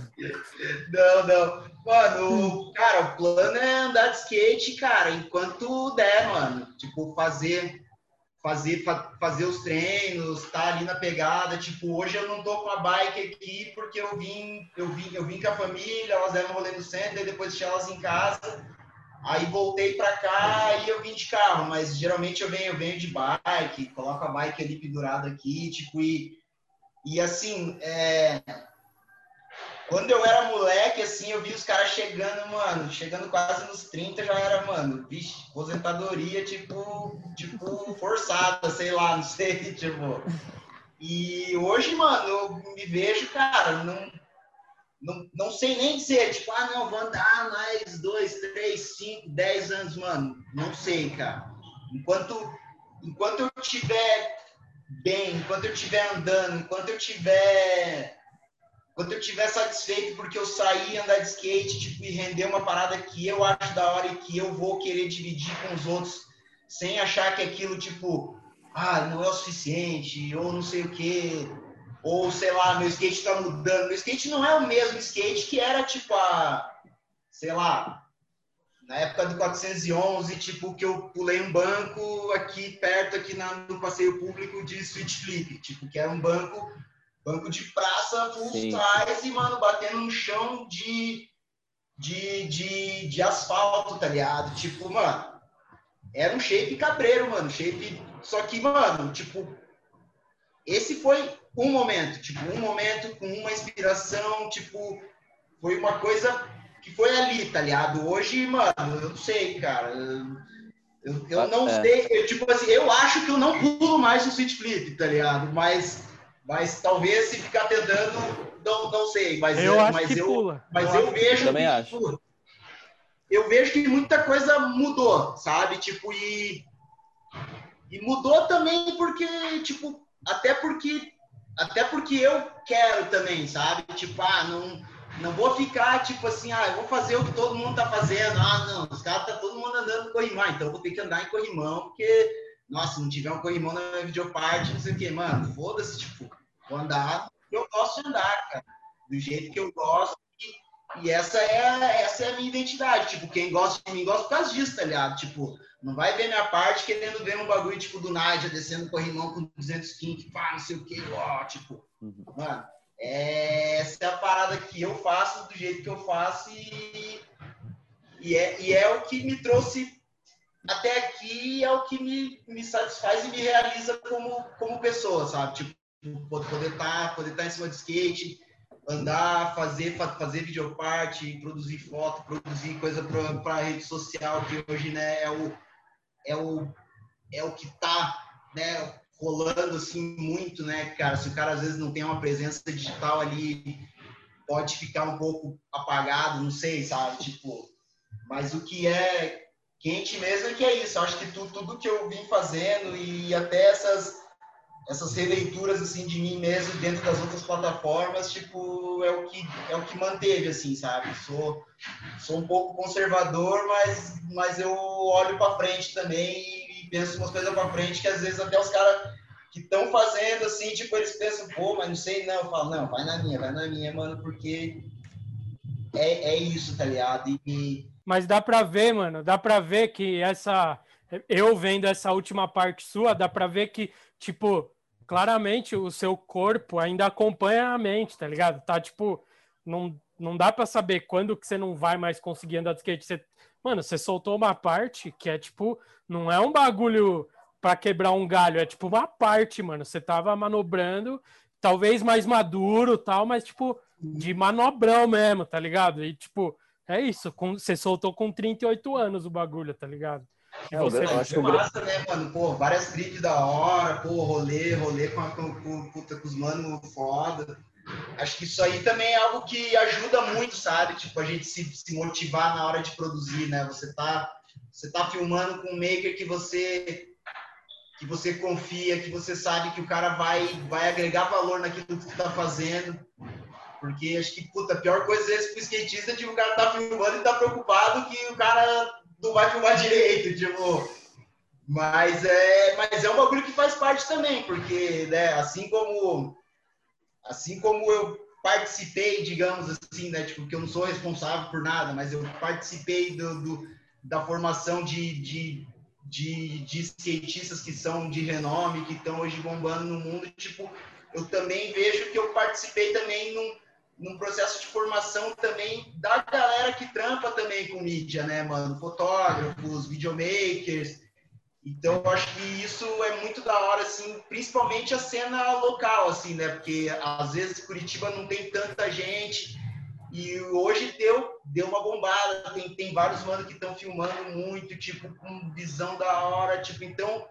Não, não. Mano, cara, o plano é andar de skate, cara, enquanto der, mano. Tipo, fazer fazer, fazer os treinos, tá ali na pegada. Tipo, hoje eu não tô com a bike aqui porque eu vim, eu vim, eu vim com a família, elas deram um rolê no centro, e depois deixei elas em casa. Aí voltei para cá e eu vim de carro, mas geralmente eu venho, eu venho de bike, coloco a bike ali pendurada aqui, tipo, e, e assim, é, quando eu era moleque, assim, eu vi os caras chegando, mano, chegando quase nos 30, já era, mano, vixe, aposentadoria, tipo, tipo, forçada, sei lá, não sei, tipo. E hoje, mano, eu me vejo, cara, não, não, não sei nem dizer, tipo, ah, não, vou andar mais dois, três, cinco, dez anos, mano. Não sei, cara. Enquanto, enquanto eu estiver bem, enquanto eu estiver andando, enquanto eu estiver quando eu estiver satisfeito porque eu saí andar de skate tipo, e render uma parada que eu acho da hora e que eu vou querer dividir com os outros, sem achar que aquilo, tipo, ah, não é o suficiente, ou não sei o quê, ou sei lá, meu skate está mudando. Meu skate não é o mesmo skate que era, tipo, a, sei lá, na época do 411, tipo, que eu pulei um banco aqui perto, aqui na, no passeio público de Switch Flip, tipo, que era um banco Banco de praça, full Sim. size, mano, batendo no chão de, de, de, de asfalto, tá ligado? Tipo, mano, era um shape cabreiro, mano. Shape. Só que, mano, tipo, esse foi um momento, tipo, um momento com uma inspiração, tipo, foi uma coisa que foi ali, tá ligado? Hoje, mano, eu não sei, cara. Eu, eu não é. sei, eu, tipo assim, eu acho que eu não pulo mais o switch flip, tá ligado? Mas mas talvez se ficar tentando, não, não sei. Mas eu, acho mas que eu, pula. Mas eu, eu vejo. Também que, acho. Tipo, eu vejo que muita coisa mudou, sabe? Tipo, e. E mudou também porque, tipo, até porque. Até porque eu quero também, sabe? Tipo, ah, não, não vou ficar, tipo assim, ah, eu vou fazer o que todo mundo tá fazendo. Ah, não, os caras tá todo mundo andando corrimão, então eu vou ter que andar em corrimão, porque nossa, não tiver um corrimão na minha videoparte, não sei o quê. Mano, foda-se, tipo, vou andar eu gosto de andar, cara. Do jeito que eu gosto. E, e essa, é, essa é a minha identidade. Tipo, quem gosta de mim gosta por causa disso, tá ligado? Tipo, não vai ver minha parte querendo ver um bagulho, tipo, do Nádia descendo corrimão com 200 kink, pá, não sei o quê, ó, tipo, uhum. mano, é, essa é a parada que eu faço do jeito que eu faço e, e, é, e é o que me trouxe até aqui é o que me, me satisfaz e me realiza como, como pessoa, sabe? Tipo, poder estar tá, poder tá em cima de skate, andar, fazer, fazer videoparte, produzir foto, produzir coisa para rede social, que hoje né, é, o, é, o, é o que tá né, rolando assim muito, né, cara? Se o cara às vezes não tem uma presença digital ali, pode ficar um pouco apagado, não sei, sabe? Tipo, mas o que é quente mesmo é que é isso. Eu acho que tudo, tudo que eu vim fazendo e até essas essas releituras assim de mim mesmo dentro das outras plataformas, tipo, é o que é o que manteve assim, sabe? Sou sou um pouco conservador, mas mas eu olho para frente também e, penso umas coisas para frente que às vezes até os caras que estão fazendo assim, tipo, eles pensam, pô, mas não sei não, eu falo, não, vai na minha, vai na minha, mano, porque é, é isso, tá ligado? E, mas dá para ver, mano, dá para ver que essa. Eu vendo essa última parte sua, dá para ver que, tipo, claramente o seu corpo ainda acompanha a mente, tá ligado? Tá, tipo, não, não dá para saber quando que você não vai mais conseguir andar de skate. Você, mano, você soltou uma parte que é, tipo, não é um bagulho para quebrar um galho, é tipo uma parte, mano. Você tava manobrando, talvez mais maduro tal, mas, tipo, de manobrão mesmo, tá ligado? E, tipo, é isso, com, você soltou com 38 anos o bagulho, tá ligado? É, você eu acho que massa, né, mano? Pô, várias clipes da hora, pô, rolê, rolê com, com, com, com, com os manos foda. Acho que isso aí também é algo que ajuda muito, sabe? Tipo, a gente se, se motivar na hora de produzir, né? Você tá, você tá filmando com um maker que você que você confia, que você sabe que o cara vai, vai agregar valor naquilo que você tá fazendo. Porque acho que, puta, a pior coisa é esse pro skatista, tipo, o cara tá filmando e tá preocupado que o cara não vai filmar direito, tipo. Mas é, mas é um bagulho que faz parte também, porque, né, assim como assim como eu participei, digamos assim, né, tipo, que eu não sou responsável por nada, mas eu participei do, do da formação de, de, de, de skatistas que são de renome, que estão hoje bombando no mundo, tipo, eu também vejo que eu participei também num, num processo de formação também da galera que trampa também com mídia, né, mano? Fotógrafos, videomakers. Então, eu acho que isso é muito da hora, assim, principalmente a cena local, assim, né? Porque às vezes Curitiba não tem tanta gente e hoje deu, deu uma bombada. Tem, tem vários manos que estão filmando muito, tipo, com visão da hora, tipo, então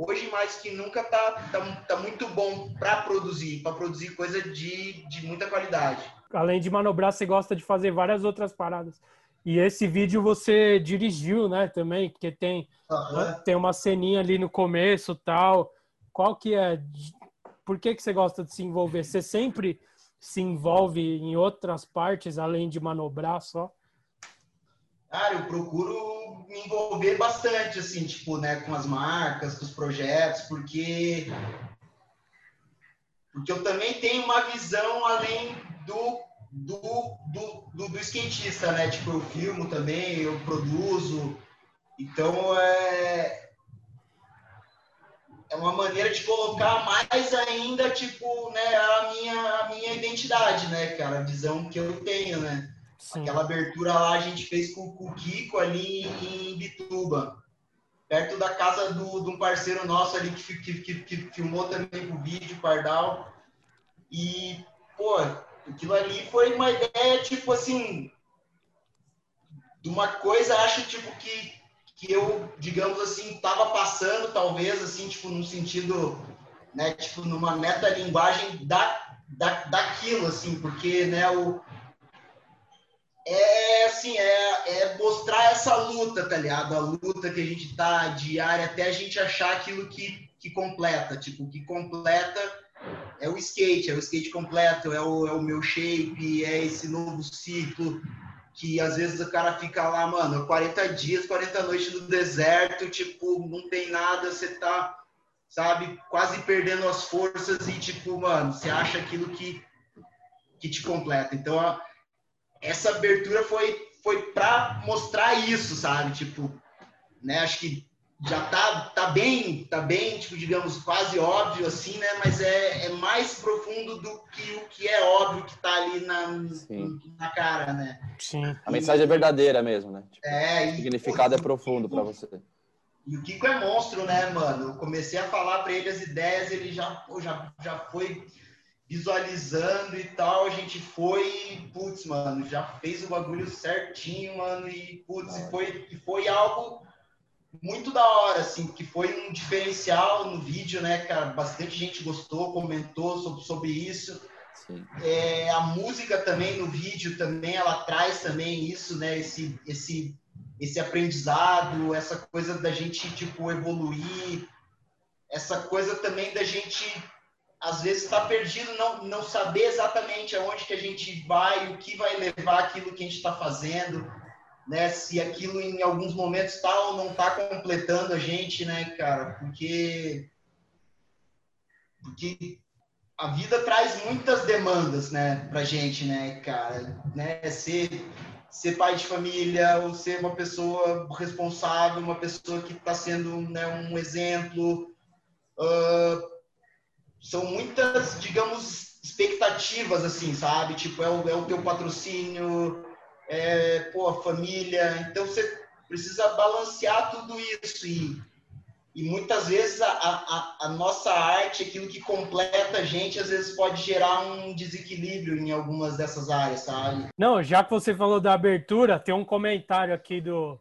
hoje mais que nunca tá, tá, tá muito bom para produzir, para produzir coisa de, de muita qualidade. Além de manobrar, você gosta de fazer várias outras paradas. E esse vídeo você dirigiu, né, também, porque tem, uhum. tem uma ceninha ali no começo tal. Qual que é? Por que, que você gosta de se envolver? Você sempre se envolve em outras partes, além de manobrar só? Cara, eu procuro me envolver bastante, assim, tipo, né, com as marcas, com os projetos, porque porque eu também tenho uma visão além do do, do, do, do skatista, né? Tipo, eu filmo também, eu produzo, então é é uma maneira de colocar mais ainda, tipo, né, a minha, a minha identidade, né, cara, a visão que eu tenho, né? Sim. Aquela abertura lá a gente fez com, o Kiko ali em Bituba, perto da casa do, de um parceiro nosso ali que, que, que, que filmou também o vídeo, Pardal. E, pô, aquilo ali foi uma ideia, tipo assim, de uma coisa, acho, tipo, que, que eu, digamos assim, tava passando, talvez, assim, tipo, num sentido, né, tipo, numa metalinguagem da, da, daquilo, assim, porque, né, o, é assim, é, é mostrar essa luta, tá ligado? A luta que a gente tá diária até a gente achar aquilo que, que completa. Tipo, que completa é o skate, é o skate completo, é o, é o meu shape, é esse novo ciclo que às vezes o cara fica lá, mano, 40 dias, 40 noites no deserto, tipo, não tem nada, você tá, sabe, quase perdendo as forças e, tipo, mano, você acha aquilo que, que te completa. Então, essa abertura foi, foi para mostrar isso, sabe? Tipo, né? Acho que já tá, tá bem, tá bem, tipo, digamos, quase óbvio, assim, né? Mas é, é mais profundo do que o que é óbvio que tá ali na, na cara, né? Sim. A mensagem é verdadeira mesmo, né? Tipo, é. O significado é profundo para você. E o Kiko é monstro, né, mano? Eu comecei a falar para ele as ideias, ele já, pô, já, já foi visualizando e tal, a gente foi, putz, mano, já fez o bagulho certinho, mano, e putz, e foi, e foi algo muito da hora, assim, que foi um diferencial no vídeo, né, cara? Bastante gente gostou, comentou sobre, sobre isso. É, a música também no vídeo também ela traz também isso, né? Esse, esse, esse aprendizado, essa coisa da gente tipo evoluir, essa coisa também da gente às vezes está perdido, não, não saber exatamente aonde que a gente vai, o que vai levar aquilo que a gente está fazendo, né? Se aquilo em alguns momentos está ou não está completando a gente, né, cara? Porque porque a vida traz muitas demandas, né, pra gente, né, cara, né? Ser ser pai de família, ou ser uma pessoa responsável, uma pessoa que está sendo né, um exemplo. Uh, são muitas, digamos, expectativas, assim, sabe? Tipo, é o, é o teu patrocínio, é, pô, a família. Então, você precisa balancear tudo isso. E, e muitas vezes a, a, a, nossa arte, aquilo que completa a gente, às vezes pode gerar um desequilíbrio em algumas dessas áreas, sabe? Não, já que você falou da abertura, tem um comentário aqui do.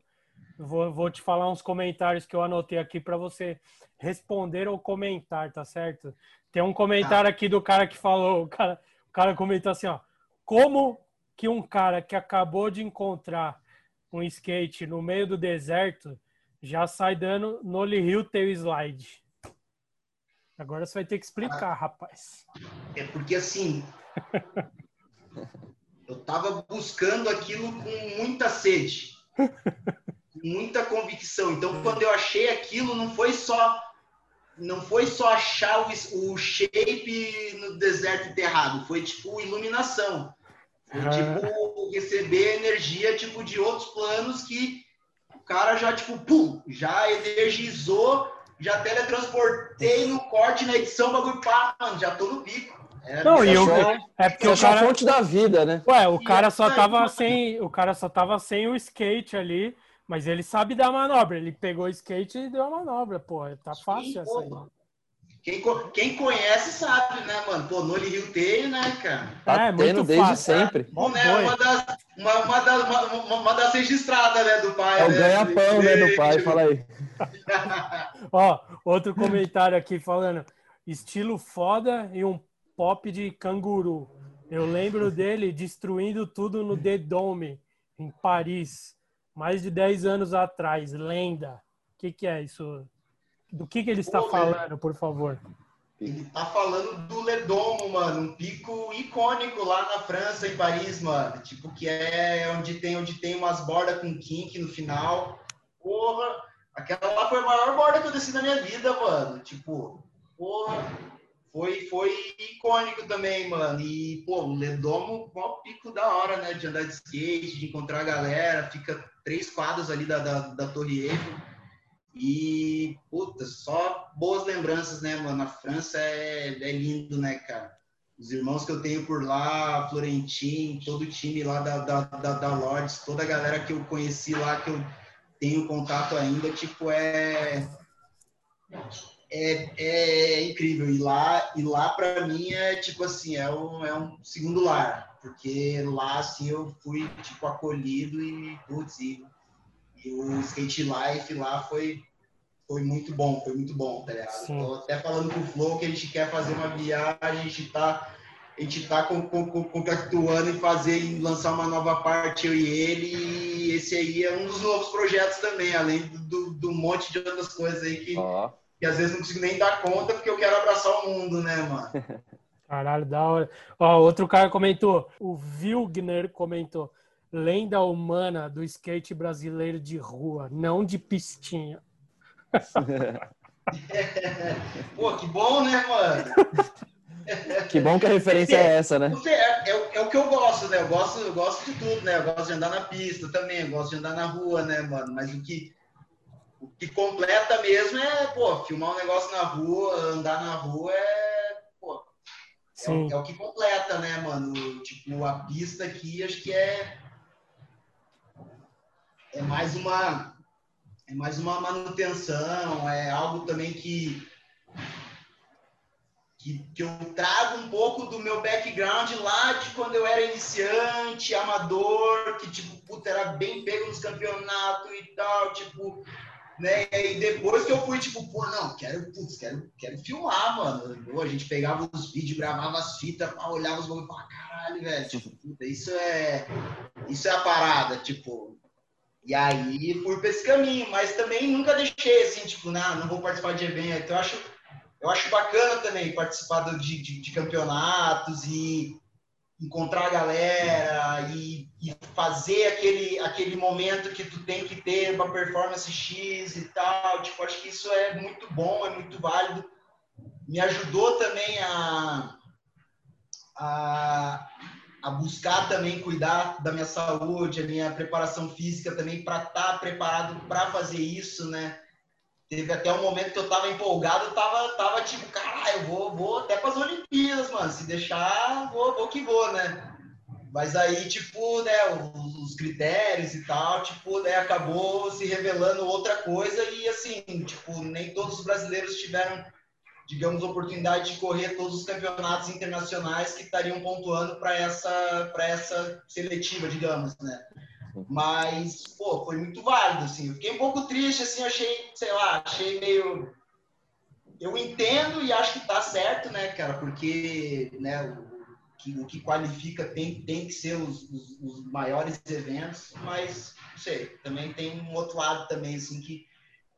Vou, vou te falar uns comentários que eu anotei aqui para você responder ou comentar, tá certo? Tem um comentário aqui do cara que falou, o cara, o cara comentou assim, ó, como que um cara que acabou de encontrar um skate no meio do deserto já sai dando no Hill teu slide? Agora você vai ter que explicar, rapaz. É porque assim. eu tava buscando aquilo com muita sede, com muita convicção. Então, quando eu achei aquilo, não foi só não foi só achar o, o shape no deserto enterrado, foi tipo iluminação. Foi ah. tipo receber energia tipo de outros planos que o cara já tipo pum, já energizou, já teletransportei no corte na edição bagulho pá, mano, já tô no bico. É, não, e o, é porque o cara... a fonte da vida, né? Ué, o cara só tava sem, o cara só tava sem o skate ali, mas ele sabe dar manobra. Ele pegou o skate e deu a manobra, pô. Tá fácil Sim, essa aí. Quem, quem conhece sabe, né, mano? Pô, no Rio tem, né, cara? Tá é, tendo desde fácil. sempre. É, né, uma, das, uma, uma, das, uma, uma das registradas, né, do pai. É o né? ganha-pão, né, do pai, fala aí. Ó, outro comentário aqui falando, estilo foda e um pop de canguru. Eu lembro dele destruindo tudo no The Dome, em Paris, mais de 10 anos atrás. Lenda. O que, que é isso? Do que, que ele está Pô, falando, por favor? Ele tá falando do Ledomo, mano, um pico icônico lá na França, em Paris, mano. Tipo, que é onde tem, onde tem umas bordas com kink no final. Porra, aquela lá foi a maior borda que eu desci na minha vida, mano. Tipo, porra, foi, foi icônico também, mano. E, pô, o Ledomo, um pico da hora, né? De andar de skate, de encontrar a galera. Fica três quadros ali da, da, da Torre Eiffel. E, puta, só boas lembranças, né, mano? A França é, é lindo, né, cara? Os irmãos que eu tenho por lá, Florentin, todo o time lá da, da, da, da Lords, toda a galera que eu conheci lá, que eu tenho contato ainda, tipo, é é, é incrível. E lá, e lá para mim é tipo assim, é um, é um segundo lar, porque lá assim eu fui tipo acolhido e putz, e, e o skate life lá foi foi muito bom, foi muito bom, tá ligado? Tô até falando com o Flow que a gente quer fazer uma viagem, a gente tá a gente tá com, com, com, compactuando em fazer, em lançar uma nova parte, eu e ele, e esse aí é um dos novos projetos também, além do, do, do monte de outras coisas aí que, oh e às vezes não consigo nem dar conta porque eu quero abraçar o mundo, né, mano? Caralho, da hora. Ó, outro cara comentou, o Wilgner comentou, lenda humana do skate brasileiro de rua, não de pistinha. Pô, que bom, né, mano? Que bom que a referência é, é essa, né? É, é, é, o que eu gosto, né? Eu gosto, eu gosto de tudo, né? Eu gosto de andar na pista também, eu gosto de andar na rua, né, mano? Mas o que o que completa mesmo é, pô, filmar um negócio na rua, andar na rua é, pô, é o, é o, que completa, né, mano? Tipo, a pista aqui, acho que é é mais uma é mais uma manutenção, é algo também que que, que eu trago um pouco do meu background lá de quando eu era iniciante, amador, que, tipo, puta, era bem pego nos campeonatos e tal, tipo, né? E depois que eu fui, tipo, pô, não, quero, putz, quero, quero filmar, mano. Pô, a gente pegava os vídeos, gravava as fitas, olhava os bagulho e falava, caralho, velho, tipo, puta, isso é. Isso é a parada, tipo. E aí fui pra esse caminho, mas também nunca deixei assim, tipo, não, não vou participar de evento. Então, eu acho, eu acho bacana também participar de, de, de campeonatos e encontrar a galera e, e, fazer aquele, aquele momento que tu tem que ter uma performance X e tal. Tipo, acho que isso é muito bom, é muito válido. Me ajudou também a, a, a buscar também cuidar da minha saúde, a minha preparação física também para estar tá preparado para fazer isso, né? Teve até um momento que eu tava empolgado, tava, tava tipo, caralho, eu vou, vou até para as Olimpíadas, mano. Se deixar, vou, vou que vou, né? Mas aí, tipo, né, os, os, critérios e tal, tipo, né, acabou se revelando outra coisa e, assim, tipo, nem todos os brasileiros tiveram, digamos, oportunidade de correr todos os campeonatos internacionais que estariam pontuando para essa, essa seletiva, digamos, né? Mas, pô, foi muito válido, assim. Eu fiquei um pouco triste, assim, achei, sei lá, achei meio. Eu entendo e acho que tá certo, né, cara? Porque, né, o que, o que qualifica tem, tem que ser os, os, os, maiores eventos, mas, não sei, também tem um outro lado também, assim, que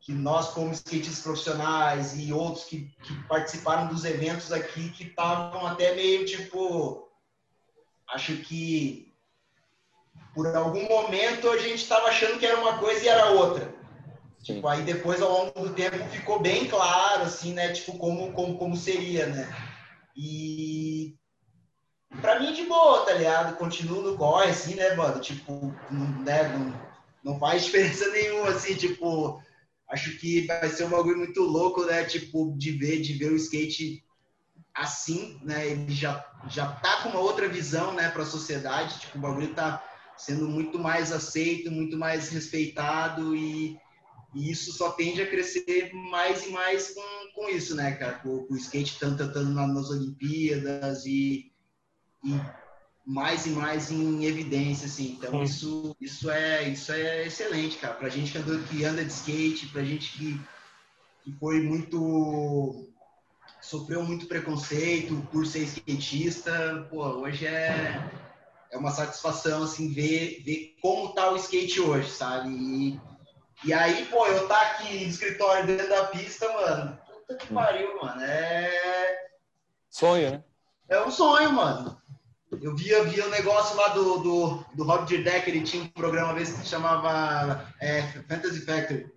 que nós, como skatistas profissionais e outros que, que participaram dos eventos aqui, que estavam até meio tipo. Acho que por algum momento a gente estava achando que era uma coisa e era outra. Tipo, aí depois, ao longo do tempo, ficou bem claro, assim, né? Tipo, como, como, como seria, né? E pra mim, de boa, tá ligado? Continuo no corre, assim, né, mano? Tipo, não, né, não, não faz diferença nenhuma, assim, tipo... Acho que vai ser um bagulho muito louco, né? Tipo, de ver, de ver o skate assim, né? Ele já, já tá com uma outra visão, né, para a sociedade. Tipo, o bagulho tá sendo muito mais aceito, muito mais respeitado e e isso só tende a crescer mais e mais com, com isso, né, cara? Com, com o skate tanto estando nas Olimpíadas e, e, mais e mais em evidência, assim. Então, isso, isso, é, isso é excelente, cara. Pra gente que, andou, que anda de skate, pra gente que, que foi muito... sofreu muito preconceito por ser skatista, pô, hoje é... É uma satisfação, assim, ver, ver como tá o skate hoje, sabe? E, e aí, pô, eu tá aqui no escritório dentro da pista, mano. Puta que pariu, mano. É. Sonho, né? É um sonho, mano. Eu via, via um negócio lá do, do, do Rob Deck, ele tinha um programa vez que chamava é, Fantasy Factory.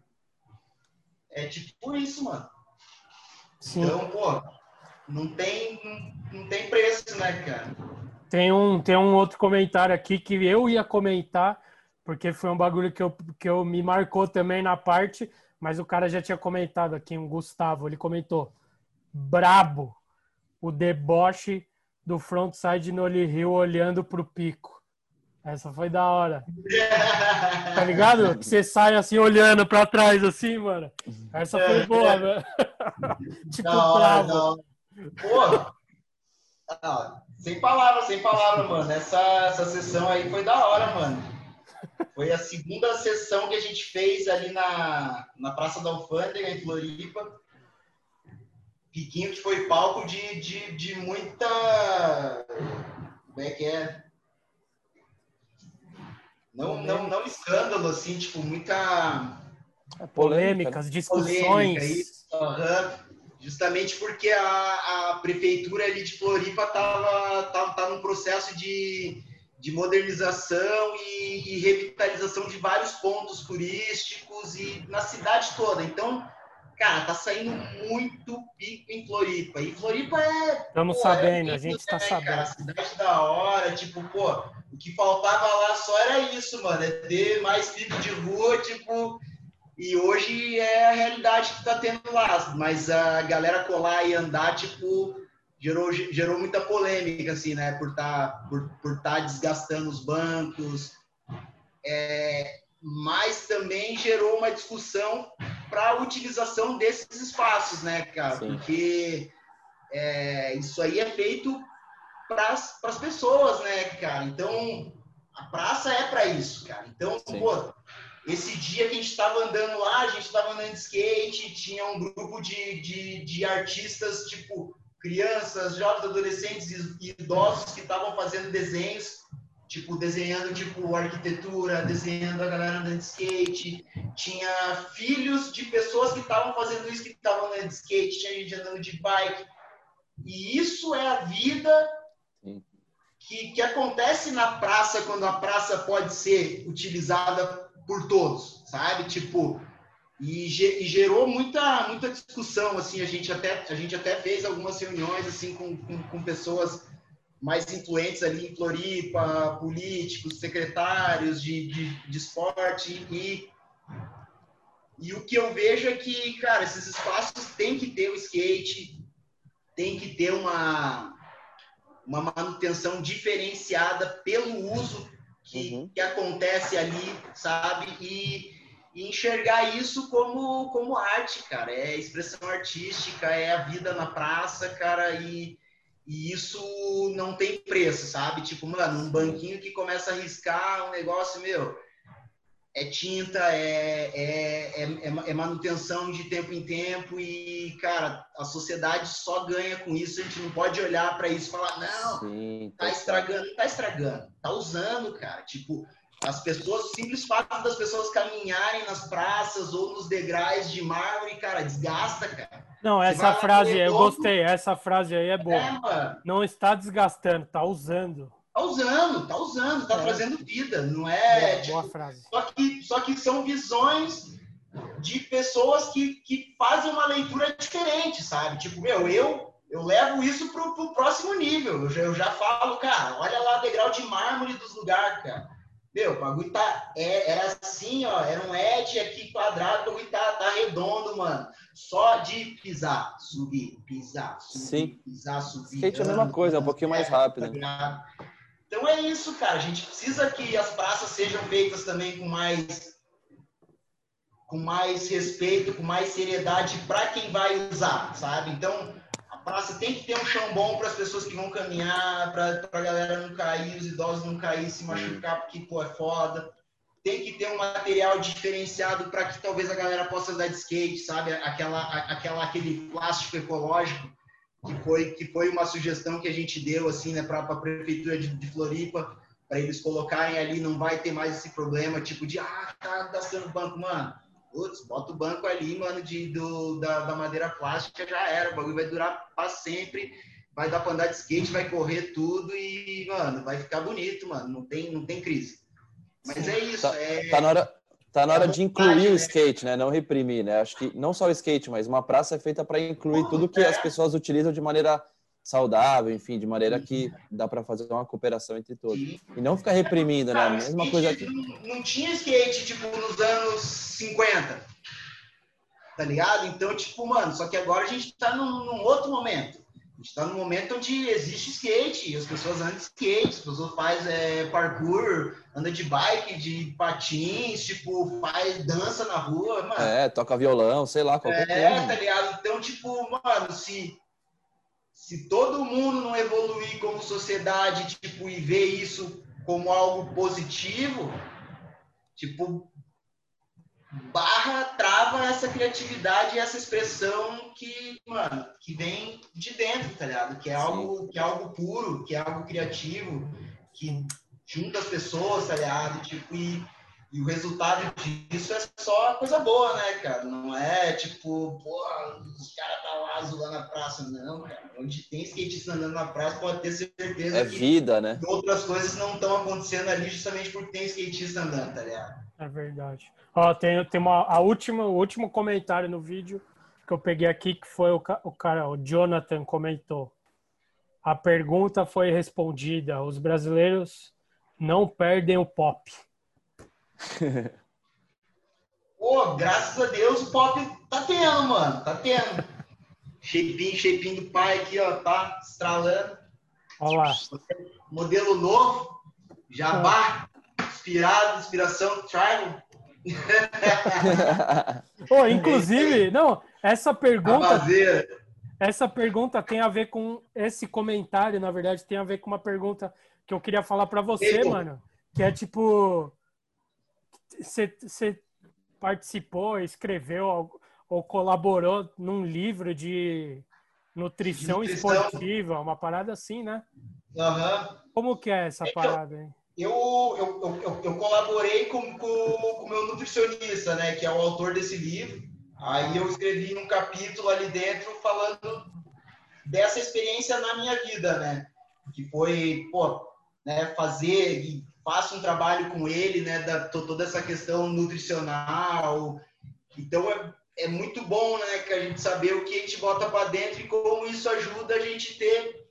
É tipo isso, mano. Sim. Então, pô, não tem, não, não tem preço, né, cara? Tem um, tem um outro comentário aqui que eu ia comentar, porque foi um bagulho que eu, que eu me marcou também na parte, mas o cara já tinha comentado aqui, um Gustavo, ele comentou: brabo, o deboche do frontside no Hill olhando pro pico. Essa foi da hora. Tá ligado? Que você sai assim olhando pra trás, assim, mano. Essa foi boa, velho. tipo, não, brabo. Não. Pô, ah, sem palavras, sem palavras, mano. Essa, essa sessão aí foi da hora, mano. Foi a segunda sessão que a gente fez ali na, na Praça da Alfândega, em Floripa. Piquinho que foi palco de, de, de muita. Como é que é? Não, não, não escândalo, assim, tipo, muita. É polêmicas, discussões. Polêmica, isso, uhum. Justamente porque a, a prefeitura ali de Floripa estava tá, tá num processo de de modernização e, e, revitalização de vários pontos turísticos e na cidade toda. Então, cara, tá saindo muito pico em Floripa. E Floripa é. Estamos é sabendo, é a gente tá sabendo. Cara, cidade da hora, tipo, pô, o que faltava lá só era isso, mano, é ter mais pico de rua, tipo. E hoje é a realidade que tá tendo lá, mas a galera colar e andar, tipo, gerou, gerou muita polêmica, assim, né? Por estar tá, por, por tá desgastando os bancos. É, mas também gerou uma discussão para a utilização desses espaços, né, cara? Sim. Porque é, isso aí é feito para as pessoas, né, cara? Então, a praça é para isso, cara. Então, Sim. pô, esse dia que a gente estava andando lá, a gente estava andando de skate, tinha um grupo de, de, de artistas, tipo, crianças, jovens, adolescentes e idosos que estavam fazendo desenhos, tipo, desenhando, tipo, arquitetura, desenhando a galera andando de skate. Tinha filhos de pessoas que estavam fazendo isso, que estavam andando de skate, tinha gente andando de bike. E isso é a vida que, que acontece na praça, quando a praça pode ser utilizada por todos, sabe? Tipo, e, e, gerou muita muita discussão assim a gente até a gente até fez algumas reuniões assim com, com, com pessoas mais influentes ali em Floripa políticos secretários de, de, de esporte e e o que eu vejo é que cara esses espaços têm que ter o skate tem que ter uma uma manutenção diferenciada pelo uso que, uhum. que acontece ali sabe e e enxergar isso como, como arte, cara. É expressão artística, é a vida na praça, cara, e, e isso não tem preço, sabe? Tipo, mano, um banquinho que começa a riscar um negócio, meu, é tinta, é, é, é, é, manutenção de tempo em tempo e, cara, a sociedade só ganha com isso. A gente não pode olhar para isso e falar, não, Sim, tá estragando, tá estragando, tá usando, cara. Tipo, As pessoas, o simples fato das pessoas caminharem nas praças ou nos degraus de mármore, cara, desgasta, cara. Não, essa frase, eu gostei. Essa frase aí é boa. É, não está desgastando, tá usando. Tá usando, tá usando, tá é. trazendo vida, não é? Boa, tipo, boa frase. Só que, só que são visões de pessoas que, que fazem uma leitura diferente, sabe? Tipo, meu, eu eu levo isso pro, pro próximo nível. Eu já, eu já falo, cara, olha lá o degrau de mármore dos lugares, cara. Meu, o bagulho tá. É, era assim, ó. Era um edge aqui quadrado, o bagulho tá, tá redondo, mano. Só de pisar, subir, pisar, subir, Sim. pisar, subir. Skate é a mesma coisa, é um pouquinho mais rápido. Tá então é isso, cara. A gente precisa que as praças sejam feitas também com mais com mais respeito, com mais seriedade para quem vai usar, sabe? Então, praça tem que ter um chão bom para as pessoas que vão caminhar, para a galera não cair, os idosos não cair, se machucar, porque, pô, é foda. Tem que ter um material diferenciado para que talvez a galera possa andar de skate, sabe? Aquela, aquela, aquele plástico ecológico que foi, que foi uma sugestão que a gente deu, assim, né, para a prefeitura de, de Floripa, para eles colocarem ali, não vai ter mais esse problema, tipo de, ah, tá gastando banco, mano Putz, bota o banco ali, mano, de, do, da, da madeira plástica, já era. O bagulho vai durar para sempre. Vai dar para andar de skate, vai correr tudo e, mano, vai ficar bonito, mano. Não tem, não tem crise. Mas Sim. é isso. Tá, é... tá na hora, tá na hora é de incluir o skate, né? Não reprimir, né? Acho que não só o skate, mas uma praça é feita para incluir tudo que é. as pessoas utilizam de maneira saudável, enfim, de maneira que dá para fazer uma cooperação entre todos. Sim. E não ficar reprimindo, né? Cara, Mesma coisa que... Não, não, tinha skate, tipo, nos anos 50, tá ligado? Então, tipo, mano, só que agora a gente tá num, num outro momento. A gente tá num momento onde existe skate, as pessoas andam de skate, as pessoas fazem é, parkour, anda de bike, de patins, tipo, faz dança na rua, mano. É, toca violão, sei lá, qualquer é, coisa. É, tá ligado? Então, tipo, mano, se se todo mundo não evoluir como sociedade, tipo, e ver isso como algo positivo, tipo, barra, trava essa criatividade e essa expressão que, mano, que vem de dentro, tá ligado? Que é algo, que é algo puro, que é algo criativo, que junta as pessoas, tá ligado? Tipo, e e o resultado disso é só coisa boa, né, cara? Não é tipo, pô, os caras tá lá zoando a praça. Não, cara. Onde tem skatista andando na praça, pode ter certeza é que vida, né? outras coisas não estão acontecendo ali justamente porque tem skatista andando, tá ligado? É verdade. Ó, tem, tem uma, a última, o último comentário no vídeo que eu peguei aqui, que foi o, o cara, o Jonathan comentou. A pergunta foi respondida. Os brasileiros não perdem o pop. Pô, graças a Deus o pop tá tendo, mano. Tá tendo. Shapinho, shapinho do pai aqui, ó, tá estralando. Olha lá. Modelo novo, jabá, inspirado, inspiração tribal. oh, inclusive, não, essa pergunta. Essa pergunta tem a ver com esse comentário, na verdade, tem a ver com uma pergunta que eu queria falar para você, Ei, mano. Que é tipo, você participou, escreveu ou colaborou num livro de nutrição, nutrição. esportiva, uma parada assim, né? Uhum. Como que é essa então, parada aí? Eu, eu, eu, eu, colaborei com, com o meu nutricionista, né, que é o autor desse livro. Aí eu escrevi um capítulo ali dentro falando dessa experiência na minha vida, né? Que foi, pô, né, fazer faço um trabalho com ele, né, da toda essa questão nutricional. Então é, é muito bom, né, que a gente saber o que a gente bota para dentro e como isso ajuda a gente ter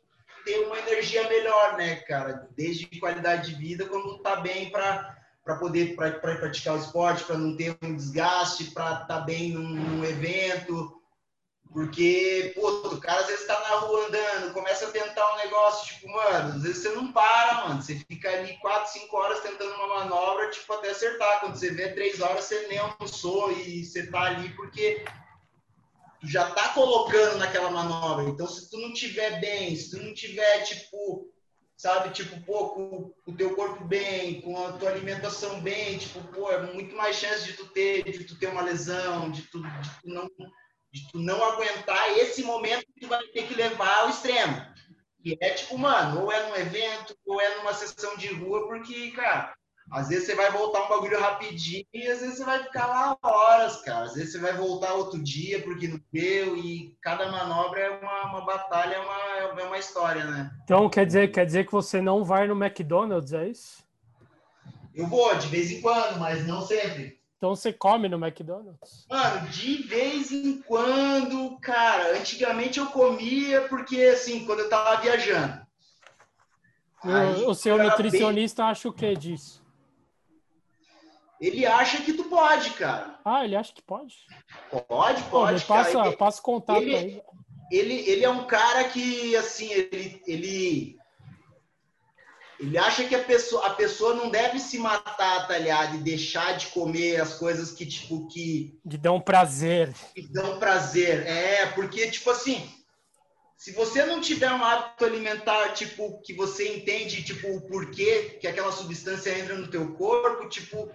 ter uma energia melhor, né, cara, desde qualidade de vida, quando tá bem para para poder pra, pra praticar o esporte, para não ter um desgaste, para estar tá bem num, num evento, porque, pô, o cara às vezes tá na rua andando, começa a tentar um negócio, tipo, mano, às vezes você não para, mano. Você fica ali 4, 5 horas tentando uma manobra, tipo, até acertar. Quando você vê 3 horas, você nem almoçou e você tá ali porque tu já tá colocando naquela manobra. Então, se tu não tiver bem, se tu não tiver, tipo, sabe, tipo, pô, com o teu corpo bem, com a tua alimentação bem, tipo, pô, é muito mais chance de tu ter, de tu ter uma lesão, de tu, de tu não de tu não aguentar esse momento que tu vai ter que levar ao extremo. E é tipo, mano, ou é num evento, ou é numa sessão de rua, porque, cara, Às vezes você vai voltar um bagulho rapidinho e às vezes você vai ficar lá horas, cara. Às vezes você vai voltar outro dia porque não deu e cada manobra é uma, uma batalha, é uma, é uma história, né? Então quer dizer, quer dizer que você não vai no McDonald's, é isso? Eu vou de vez em quando, mas não sempre. Então você come no McDonald's? Mano, de vez em quando, cara. Antigamente eu comia porque, assim, quando eu tava viajando. O, o seu nutricionista bem... acha o que disso? Ele acha que tu pode, cara. Ah, ele acha que pode? Pode, pode. Pô, passa, cara. passa contato ele, aí. Ele, ele é um cara que, assim, ele, ele, ele acha que a pessoa, a pessoa não deve se matar, tá ligado? E deixar de comer as coisas que, tipo, que... De dão prazer. Que dão prazer. É, porque, tipo assim, se você não tiver um hábito alimentar, tipo, que você entende, tipo, o porquê que aquela substância entra no teu corpo, tipo,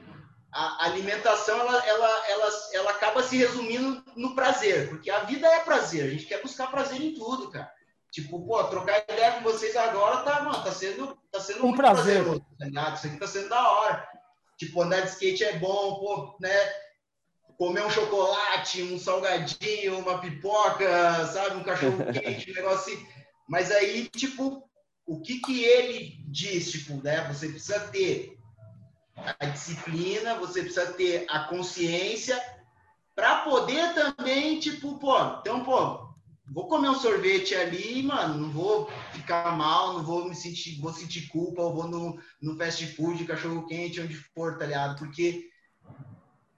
a alimentação ela, ela, ela, ela acaba se resumindo no prazer, porque a vida é prazer, a gente quer buscar prazer em tudo, cara. Tipo, pô, trocar ideia com vocês agora tá, mano, tá sendo, tá sendo um prazer. prazeroso, tá ligado? Isso aqui tá sendo da hora. Tipo, andar de skate é bom, pô, né? Comer um chocolate, um salgadinho, uma pipoca, sabe? Um cachorro quente, um negócio assim. Mas aí, tipo, o que que ele diz, tipo, né? Você precisa ter a disciplina, você precisa ter a consciência para poder também, tipo, pô, então, pô, vou comer um sorvete ali, mano, não vou ficar mal, não vou me sentir, vou sentir culpa, eu vou no, no fast food, cachorro quente, onde for, tá ligado? Porque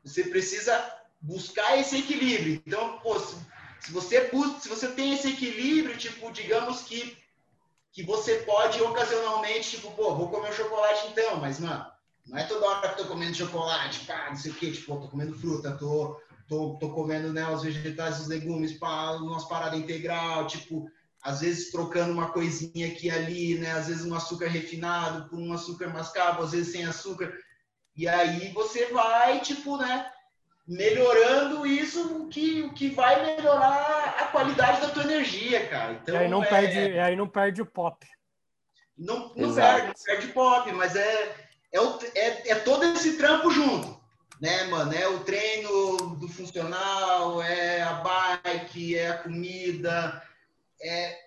você precisa buscar esse equilíbrio. Então, pô, se, se você busca, se você tem esse equilíbrio, tipo, digamos que que você pode ocasionalmente, tipo, pô, vou comer um chocolate então, mas, mano, não é toda hora que eu tô comendo chocolate, pá, não sei o quê, tipo, tô comendo fruta, tô, tô, tô comendo né, os vegetais, os legumes, pá, umas paradas integral, tipo, às vezes trocando uma coisinha aqui e ali, né? Às vezes um açúcar refinado por um açúcar mascavo, às vezes sem açúcar. E aí você vai, tipo, né? Melhorando isso, o que, o que vai melhorar a qualidade da tua energia, cara. Então, e aí não, é... perde, aí não perde o pop. Não, não perde, perde pop, mas é, é, o, é, é todo esse trampo junto, né, mano? É o treino do funcional, é a bike, é a comida, é,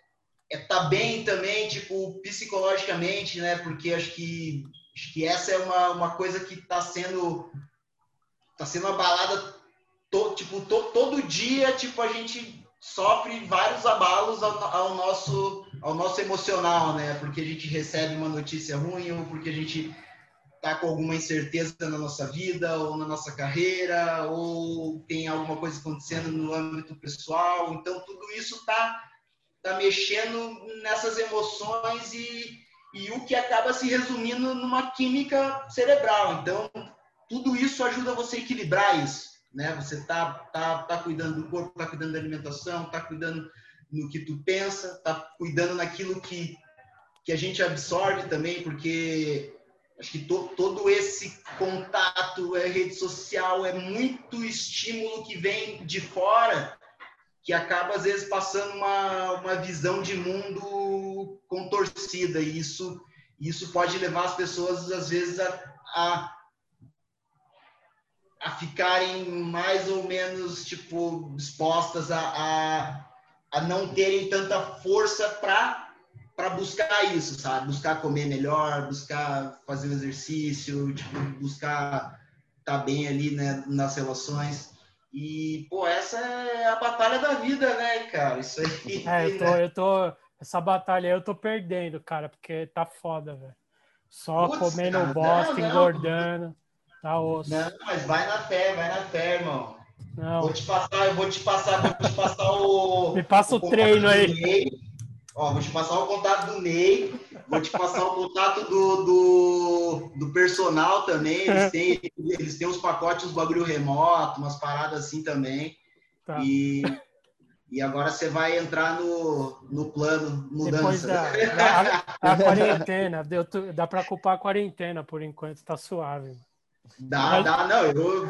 é tá bem também, tipo, psicologicamente, né? Porque acho que, acho que essa é uma, uma coisa que tá sendo, tá sendo abalada to, tipo, to, todo dia, tipo, a gente sofre vários abalos ao, ao, nosso, ao nosso emocional, né? Porque a gente recebe uma notícia ruim ou porque a gente está com alguma incerteza na nossa vida ou na nossa carreira, ou tem alguma coisa acontecendo no âmbito pessoal. Então, tudo isso está tá mexendo nessas emoções e, e o que acaba se resumindo numa química cerebral. Então, tudo isso ajuda você a equilibrar isso. Né? Você está tá, tá cuidando do corpo, está cuidando da alimentação, está cuidando no que tu pensa, está cuidando naquilo que, que a gente absorve também, porque Acho que to, todo esse contato, é rede social, é muito estímulo que vem de fora, que acaba, às vezes, passando uma, uma visão de mundo contorcida. E isso, isso pode levar as pessoas, às vezes, a, a, a ficarem mais ou menos, tipo, dispostas a, a, a não terem tanta força para para buscar isso, sabe? Buscar comer melhor, buscar fazer o exercício, tipo, buscar estar tá bem ali, né, nas relações. E, pô, essa é a batalha da vida, né, cara? Isso aí. É, eu tô, eu tô. Essa batalha aí eu tô perdendo, cara, porque tá foda, velho. Só Putz, comendo cara, bosta, não, engordando. Tá osso. Não, mas vai na fé, vai na fé, irmão. Não. Vou te passar, eu vou te passar, vou te passar o. Me passa o, o treino aí. Ó, vou te passar o contato do Ney, vou te passar o contato do, do, do personal também. Eles têm, eles têm uns pacotes, uns bagulho remoto, umas paradas assim também. Tá. E, e agora você vai entrar no, no plano mudança. Depois da, da a, a quarentena, deu, dá para culpar a quarentena por enquanto, tá suave. Dá, Mas... dá, não, eu,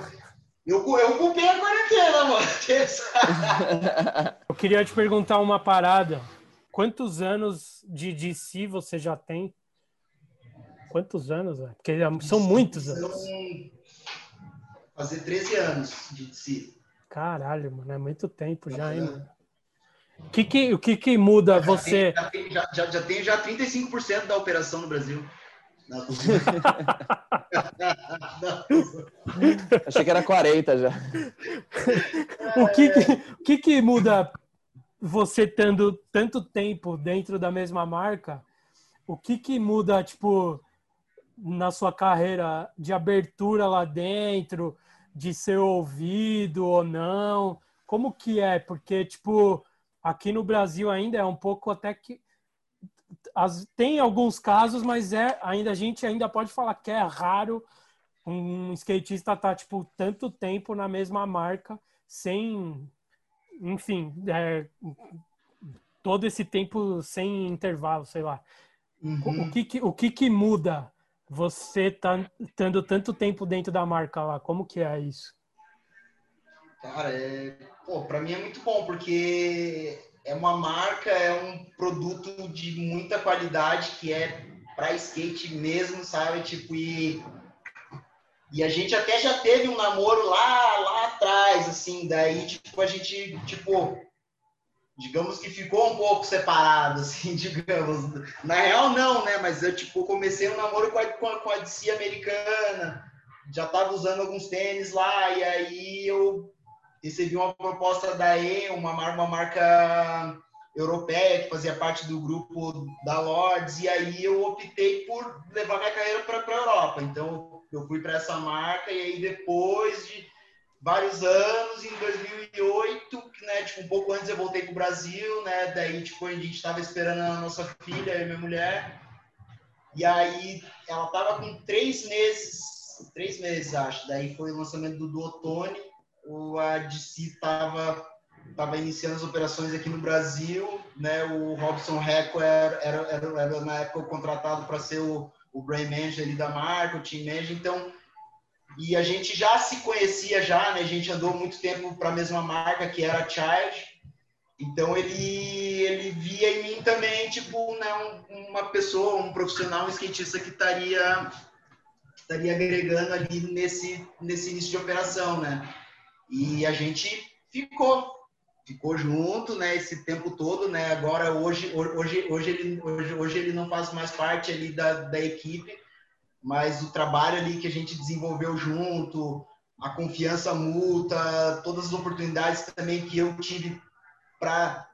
eu, eu culpei a quarentena, mano. eu queria te perguntar uma parada. Quantos anos de DC você já tem? quantos anos? Véio? Porque são muitos anos. Fazer 13 anos de DC. Caralho, mano, é muito tempo já, hein, mano? O que que, o que, que muda já você? Tem, já, tem, já, já, já tem já 35% da operação no Brasil. Não, Achei que era 40 já. o que, que, o que, que muda você tendo tanto tempo dentro da mesma marca? O que, que muda, tipo, na sua carreira de abertura lá dentro, de ser ouvido ou não? Como que é? Porque, tipo, aqui no Brasil ainda é um pouco até que as, tem alguns casos, mas é ainda a gente ainda pode falar que é raro um skatista estar tá, tipo tanto tempo na mesma marca sem, enfim, é, todo esse tempo sem intervalo, sei lá. Uhum. O, que, que, o que que muda você tá tendo tanto tempo dentro da marca lá? Como que é isso? Cara, é, pô, para mim é muito bom porque é uma marca, é um produto de muita qualidade que é para skate mesmo, sabe? Tipo, e, e a gente até já teve um namoro lá, lá atrás, assim, daí, tipo, a gente, tipo, digamos que ficou um pouco separado, assim, digamos. Na real, não, né? Mas eu, tipo, comecei um namoro com a, com a, com a DC americana, já tava usando alguns tênis lá, e aí eu recebi uma proposta da E, uma, uma marca europeia que fazia parte do grupo da Lords, e aí eu optei por levar minha carreira para a Europa. Então eu fui para essa marca e aí depois de vários anos, em 2008, né, tipo um pouco antes eu voltei para o Brasil, né, daí tipo a gente estava esperando a nossa filha, e minha mulher, e aí ela tava com três meses, três meses acho, daí foi o lançamento do, do Otone, o ADC estava tava iniciando as operações aqui no Brasil, né? O Robson Reco era, era, era, era na época contratado para ser o, o brain manager ali da marca, o team manager, então e a gente já se conhecia já, né? A gente andou muito tempo para a mesma marca que era a Child. Então ele ele via em mim também tipo né, um, uma pessoa, um profissional, um skatista que estaria estaria agregando ali nesse nesse início de operação, né? E a gente ficou, ficou junto, né, esse tempo todo, né? Agora hoje, hoje, hoje ele, hoje, hoje ele não faz mais parte ali da, da equipe, mas o trabalho ali que a gente desenvolveu junto, a confiança mútua, todas as oportunidades também que eu tive para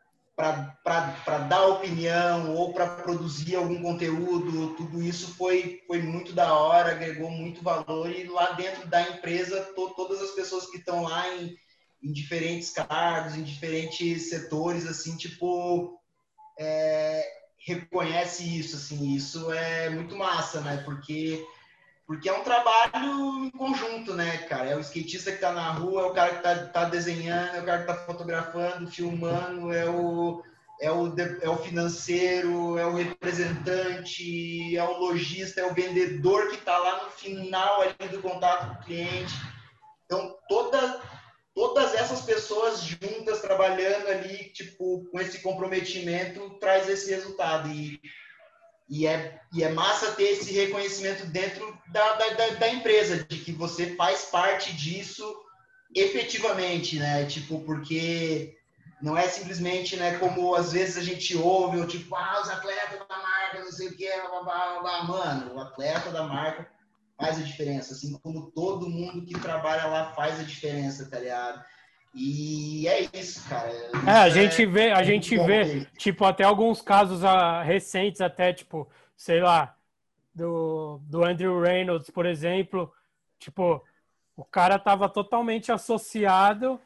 para dar opinião ou para produzir algum conteúdo, tudo isso foi, foi muito da hora, agregou muito valor e lá dentro da empresa, to, todas as pessoas que estão lá em, em diferentes cargos, em diferentes setores, assim, tipo, é, reconhece isso, assim, isso é muito massa, né, porque porque é um trabalho em conjunto, né, cara? É o skatista que tá na rua, é o cara que tá, tá desenhando, é o cara que tá fotografando, filmando, é o, é o, é o financeiro, é o representante, é o lojista, é o vendedor que tá lá no final ali do contato com o cliente. Então, toda, todas essas pessoas juntas trabalhando ali, tipo, com esse comprometimento, traz esse resultado. E e é, e é massa ter esse reconhecimento dentro da, da, da, empresa, de que você faz parte disso efetivamente, né? Tipo, porque não é simplesmente, né, como às vezes a gente ouve, ou tipo, ah, os atletas da marca, não sei o que, blá, blá, blá. mano, o atleta da marca faz a diferença, assim como todo mundo que trabalha lá faz a diferença, tá ligado? E é isso, cara. é, a gente é, vê, a gente vê, tipo, até alguns casos uh, recentes, até, tipo, sei lá, do, do Andrew Reynolds, por exemplo, tipo, o cara tava totalmente associado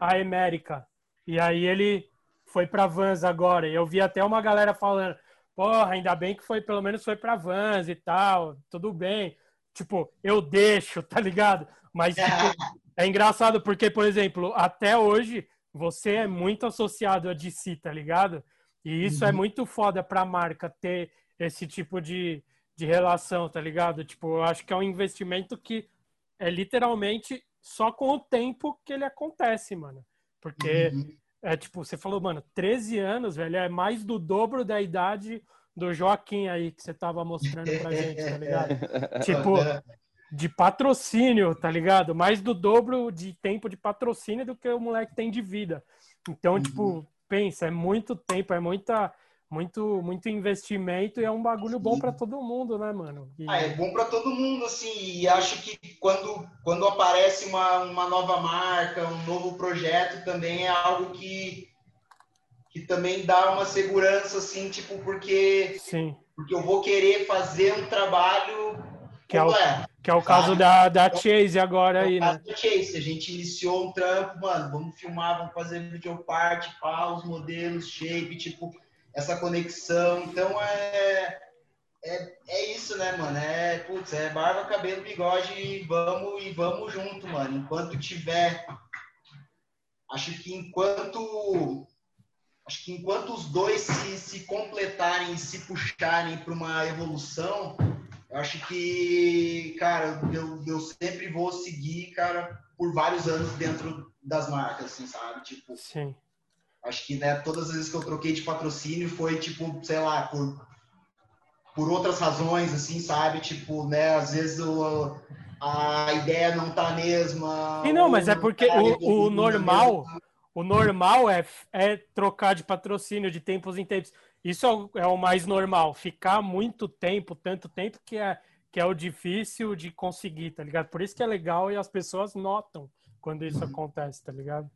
à América. E aí ele foi para Vans agora. E eu vi até uma galera falando, porra, ainda bem que foi, pelo menos foi para Vans e tal, tudo bem. Tipo, eu deixo, tá ligado? Mas tipo, é engraçado porque, por exemplo, até hoje você é muito associado a DC, tá ligado? E isso é uhum. é muito foda pra marca ter esse tipo de, de relação, tá ligado? Tipo, eu acho que é um investimento que é literalmente só com o tempo que ele acontece, mano. Porque uhum. é tipo, você falou, mano, 13 anos, velho, é mais do dobro da idade do Joaquim aí que você tava mostrando pra gente, tá ligado? tipo, de patrocínio, tá ligado? Mais do dobro de tempo de patrocínio do que o moleque tem de vida. Então, uhum. tipo, pensa, é muito tempo, é muita muito muito investimento e é um bagulho Sim. bom para todo mundo, né, mano? E... Ah, é bom para todo mundo, assim, e acho que quando, quando aparece uma, uma nova marca, um novo projeto, também é algo que, que também dá uma segurança, assim, tipo, porque, Sim. porque eu vou querer fazer um trabalho que é, o, que é o caso da, da Chase agora é aí, né? Da Chase, a gente iniciou um trampo, mano, vamos filmar, vamos fazer videoparte, pá, os modelos, shape, tipo, essa conexão. Então é, é, é isso, né, mano? É, putz, é barba, cabelo, bigode e vamos, e vamos junto, mano. Enquanto tiver. Acho que enquanto. Acho que enquanto os dois se, se completarem e se puxarem para uma evolução, eu acho que, cara, eu, eu sempre vou seguir, cara, por vários anos dentro das marcas, assim, sabe? Tipo, Sim. Acho que, né, todas as vezes que eu troquei de patrocínio foi, tipo, sei lá, por, por outras razões, assim, sabe? Tipo, né, às vezes o, a ideia não tá a mesma. E não, mas é porque tá o, o normal, o normal é, é trocar de patrocínio de tempos em tempos. Isso é o, é o mais normal. Ficar muito tempo, tanto tempo que é, que é o difícil de conseguir, tá ligado? Por isso que é legal e as pessoas notam quando isso acontece, tá ligado?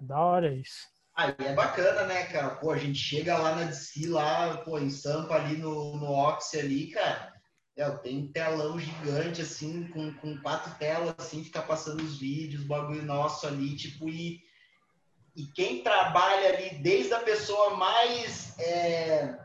É da hora isso. Aí é bacana, né, cara? Pô, a gente chega lá na DC, lá, pô, em Sampa, ali no, no Oxy ali, cara. É, tem um telão gigante, assim, com, com quatro telas, assim, fica passando os vídeos, bagulho nosso ali, tipo, e, e quem trabalha ali, desde a pessoa mais, é,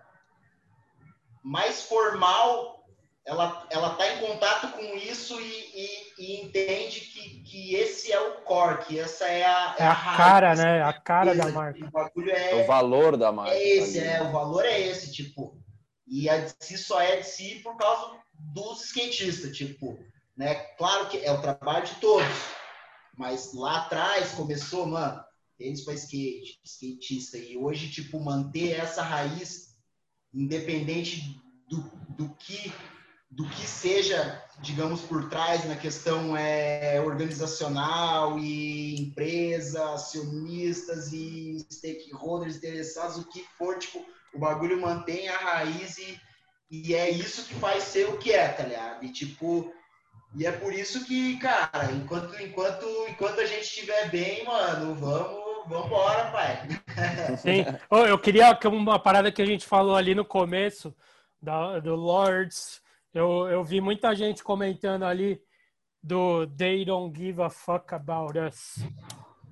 mais formal ela ela está em contato com isso e, e, e, entende que, que esse é o core, que essa é a, é, é a, a cara, né? A cara da marca. O, é, o valor da marca. É esse, é, o valor é esse, tipo. E a de si só é de si por causa dos skatistas, tipo, né? Claro que é o trabalho de todos, mas lá atrás começou, mano, eles para skate, skatista, e hoje, tipo, manter essa raiz, independente do, do que do que seja, digamos, por trás na questão é, organizacional e empresa, acionistas e stakeholders interessados, o que for, tipo, o bagulho mantém a raiz e, e é isso que faz ser o que é, tá ligado? E, tipo, e é por isso que, cara, enquanto, enquanto, enquanto a gente estiver bem, mano, vamos, vamos embora, pai. Sim. Eu queria uma parada que a gente falou ali no começo, da, do Lords, eu, eu vi muita gente comentando ali do They Don't Give a Fuck About Us,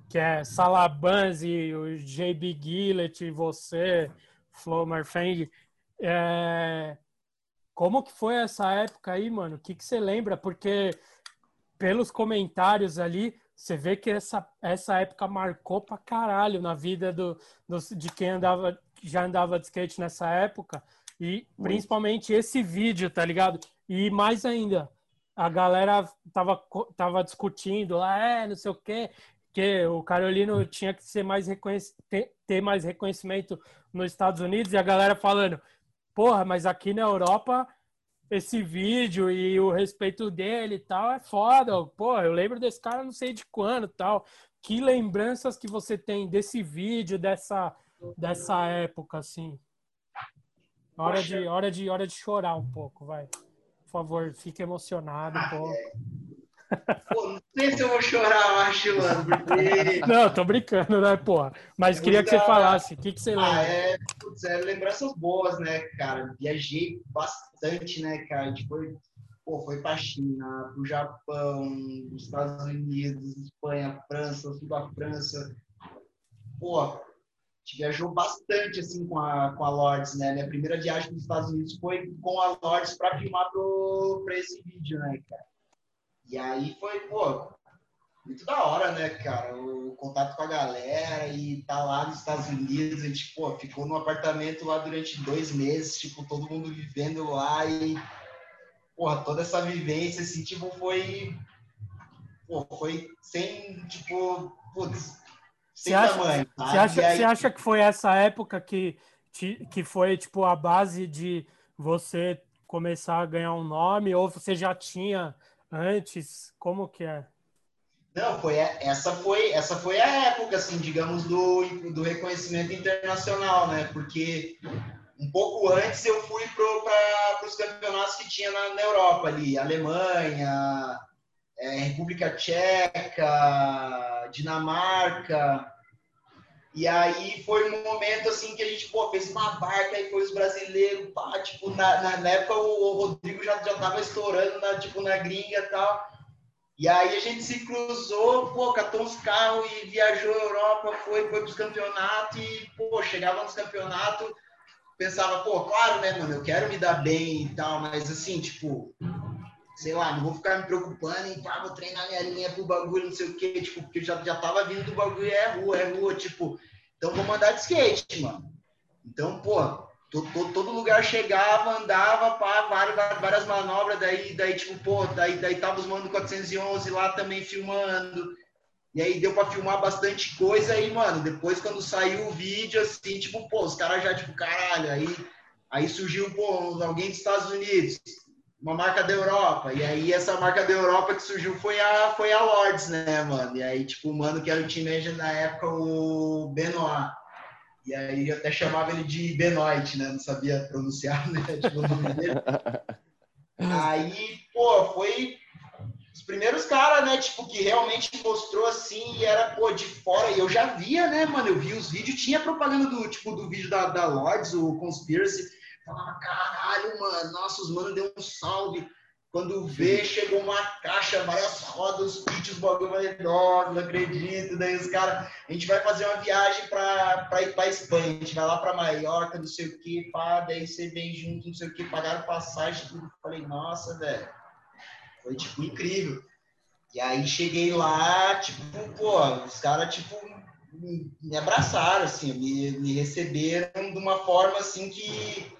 que é Salabanzi, o JB Gillett, você, Flo Marfeng. É... Como que foi essa época aí, mano? O que, que você lembra? Porque pelos comentários ali, você vê que essa, essa época marcou pra caralho na vida do, do, de quem andava, já andava de skate nessa época. E principalmente esse vídeo, tá ligado? E mais ainda, a galera tava, tava discutindo lá, é, não sei o quê, que o Carolino tinha que ser mais ter, ter mais reconhecimento nos Estados Unidos e a galera falando, porra, mas aqui na Europa esse vídeo e o respeito dele e tal é foda. Porra, eu lembro desse cara não sei de quando tal. Que lembranças que você tem desse vídeo, dessa, dessa época, assim? Hora de, hora, de, hora de chorar um pouco, vai. Por favor, fique emocionado um pouco. Pô, não sei se eu vou chorar, eu acho, mano. Porque... Não, tô brincando, né, porra? Mas é queria que você falasse. O que, que você lembra? Ah, é, putz, é lembranças boas, né, cara? Viajei bastante, né, cara? A gente foi, pô, foi pra China, pro Japão, os Estados Unidos, Espanha, França, sul da França. Pô, gente viajou bastante assim com a, com a Lords, né? Minha primeira viagem nos Estados Unidos foi com a Lords para filmar para esse vídeo, né, cara? E aí foi, pô, muito da hora, né, cara? O contato com a galera e tá lá nos Estados Unidos, a gente, pô, ficou no apartamento lá durante dois meses, tipo, todo mundo vivendo lá e, porra, toda essa vivência, assim, tipo, foi, pô, foi sem, tipo, putz, você acha, você, acha, aí... você acha que foi essa época que, que foi tipo a base de você começar a ganhar um nome ou você já tinha antes? Como que é? Não, foi essa foi essa foi a época assim, digamos do, do reconhecimento internacional, né? Porque um pouco antes eu fui para os campeonatos que tinha na, na Europa ali, Alemanha, é, República Tcheca, Dinamarca. E aí foi um momento assim que a gente pô, fez uma barca e foi os brasileiros, pá, tipo, na, na, na época o, o, Rodrigo já, já tava estourando na, tipo, na gringa e tal. E aí a gente se cruzou, pô, catou uns carros e viajou a Europa, foi, foi pros campeonatos e, pô, chegava nos campeonatos, pensava, pô, claro, né, mano, eu quero me dar bem e tal, mas assim, tipo, sei lá, não vou ficar me preocupando em, pá, vou treinar minha linha pro bagulho, não sei o quê, tipo, porque já, já tava vindo do bagulho, é rua, é rua, tipo, então vou mandar de skate, mano. Então, pô, todo, todo lugar chegava, andava, pá, várias, várias manobras, daí, daí, tipo, pô, daí, daí tava os mano 411 lá também filmando, e aí deu para filmar bastante coisa aí, mano, depois quando saiu o vídeo, assim, tipo, pô, os caras já, tipo, caralho, aí, aí surgiu, pô, alguém dos Estados Unidos, uma marca da Europa. E aí essa marca da Europa que surgiu foi a, foi a Lords, né, mano? E aí, tipo, o mano que era o team manager na época, o Benoit. E aí eu até chamava ele de Benoit, né? Não sabia pronunciar, né? Tipo, o nome dele. Aí, pô, foi os primeiros caras, né? Tipo, que realmente mostrou assim e era, pô, de fora. E eu já via, né, mano? Eu vi os vídeos, tinha propaganda do, tipo, do vídeo da, da Lords, o Conspiracy Falava, caralho, mano, nossa, os mano deu um salve. Quando vê, chegou uma caixa, várias rodas, os pitches, o bagulho, falei, nossa, não acredito. Daí os caras, a gente vai fazer uma viagem pra, pra ir pra Espanha, a gente vai lá pra Maiorca, não sei o que, pá, daí você vem junto, não sei o que, pagaram passagem, tudo. Falei, nossa, velho, foi, tipo, incrível. E aí cheguei lá, tipo, pô, os caras, tipo, me abraçaram, assim, me, me receberam de uma forma, assim, que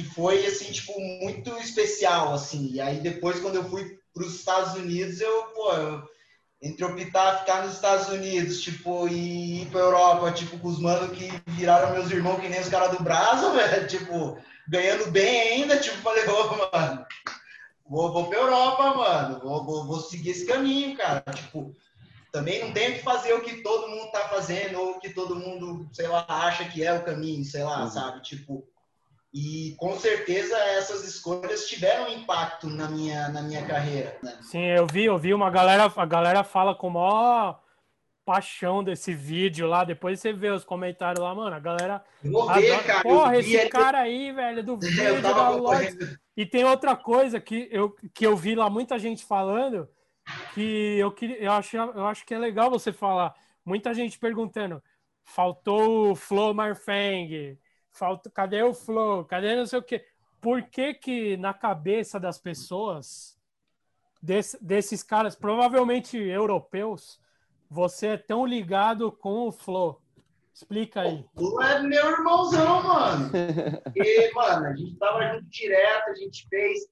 que foi assim tipo muito especial assim. E aí depois quando eu fui para os Estados Unidos, eu, pô, eu, entre optar ficar nos Estados Unidos, tipo, e ir para Europa, tipo, com os manos que viraram meus irmãos que nem os caras do Brasa, velho, tipo, ganhando bem ainda, tipo, falei, ô, mano, vou, vou para Europa, mano, vou, vou, vou seguir esse caminho, cara, tipo, também não tenho que fazer o que todo mundo tá fazendo, ou o que todo mundo, sei lá, acha que é o caminho, sei lá, uhum. sabe, tipo, e com certeza essas escolhas tiveram impacto na minha, na minha carreira. Né? Sim, eu vi, eu vi uma galera, a galera fala com maior paixão desse vídeo lá. Depois você vê os comentários lá, mano. A galera. Vou ver, adora... cara. Porra, esse ele... cara aí, velho, do vídeo da. E tem outra coisa que eu, que eu vi lá muita gente falando que eu, queria, eu, acho, eu acho que é legal você falar. Muita gente perguntando: faltou o Flo Marfeng falta, cadê o flow? Cadê não sei o quê? Por que que na cabeça das pessoas, desse, desses caras, provavelmente europeus, você é tão ligado com o flow? Explica aí. Tu é meu irmãozão, mano. E, mano, a gente tava junto direto, a gente fez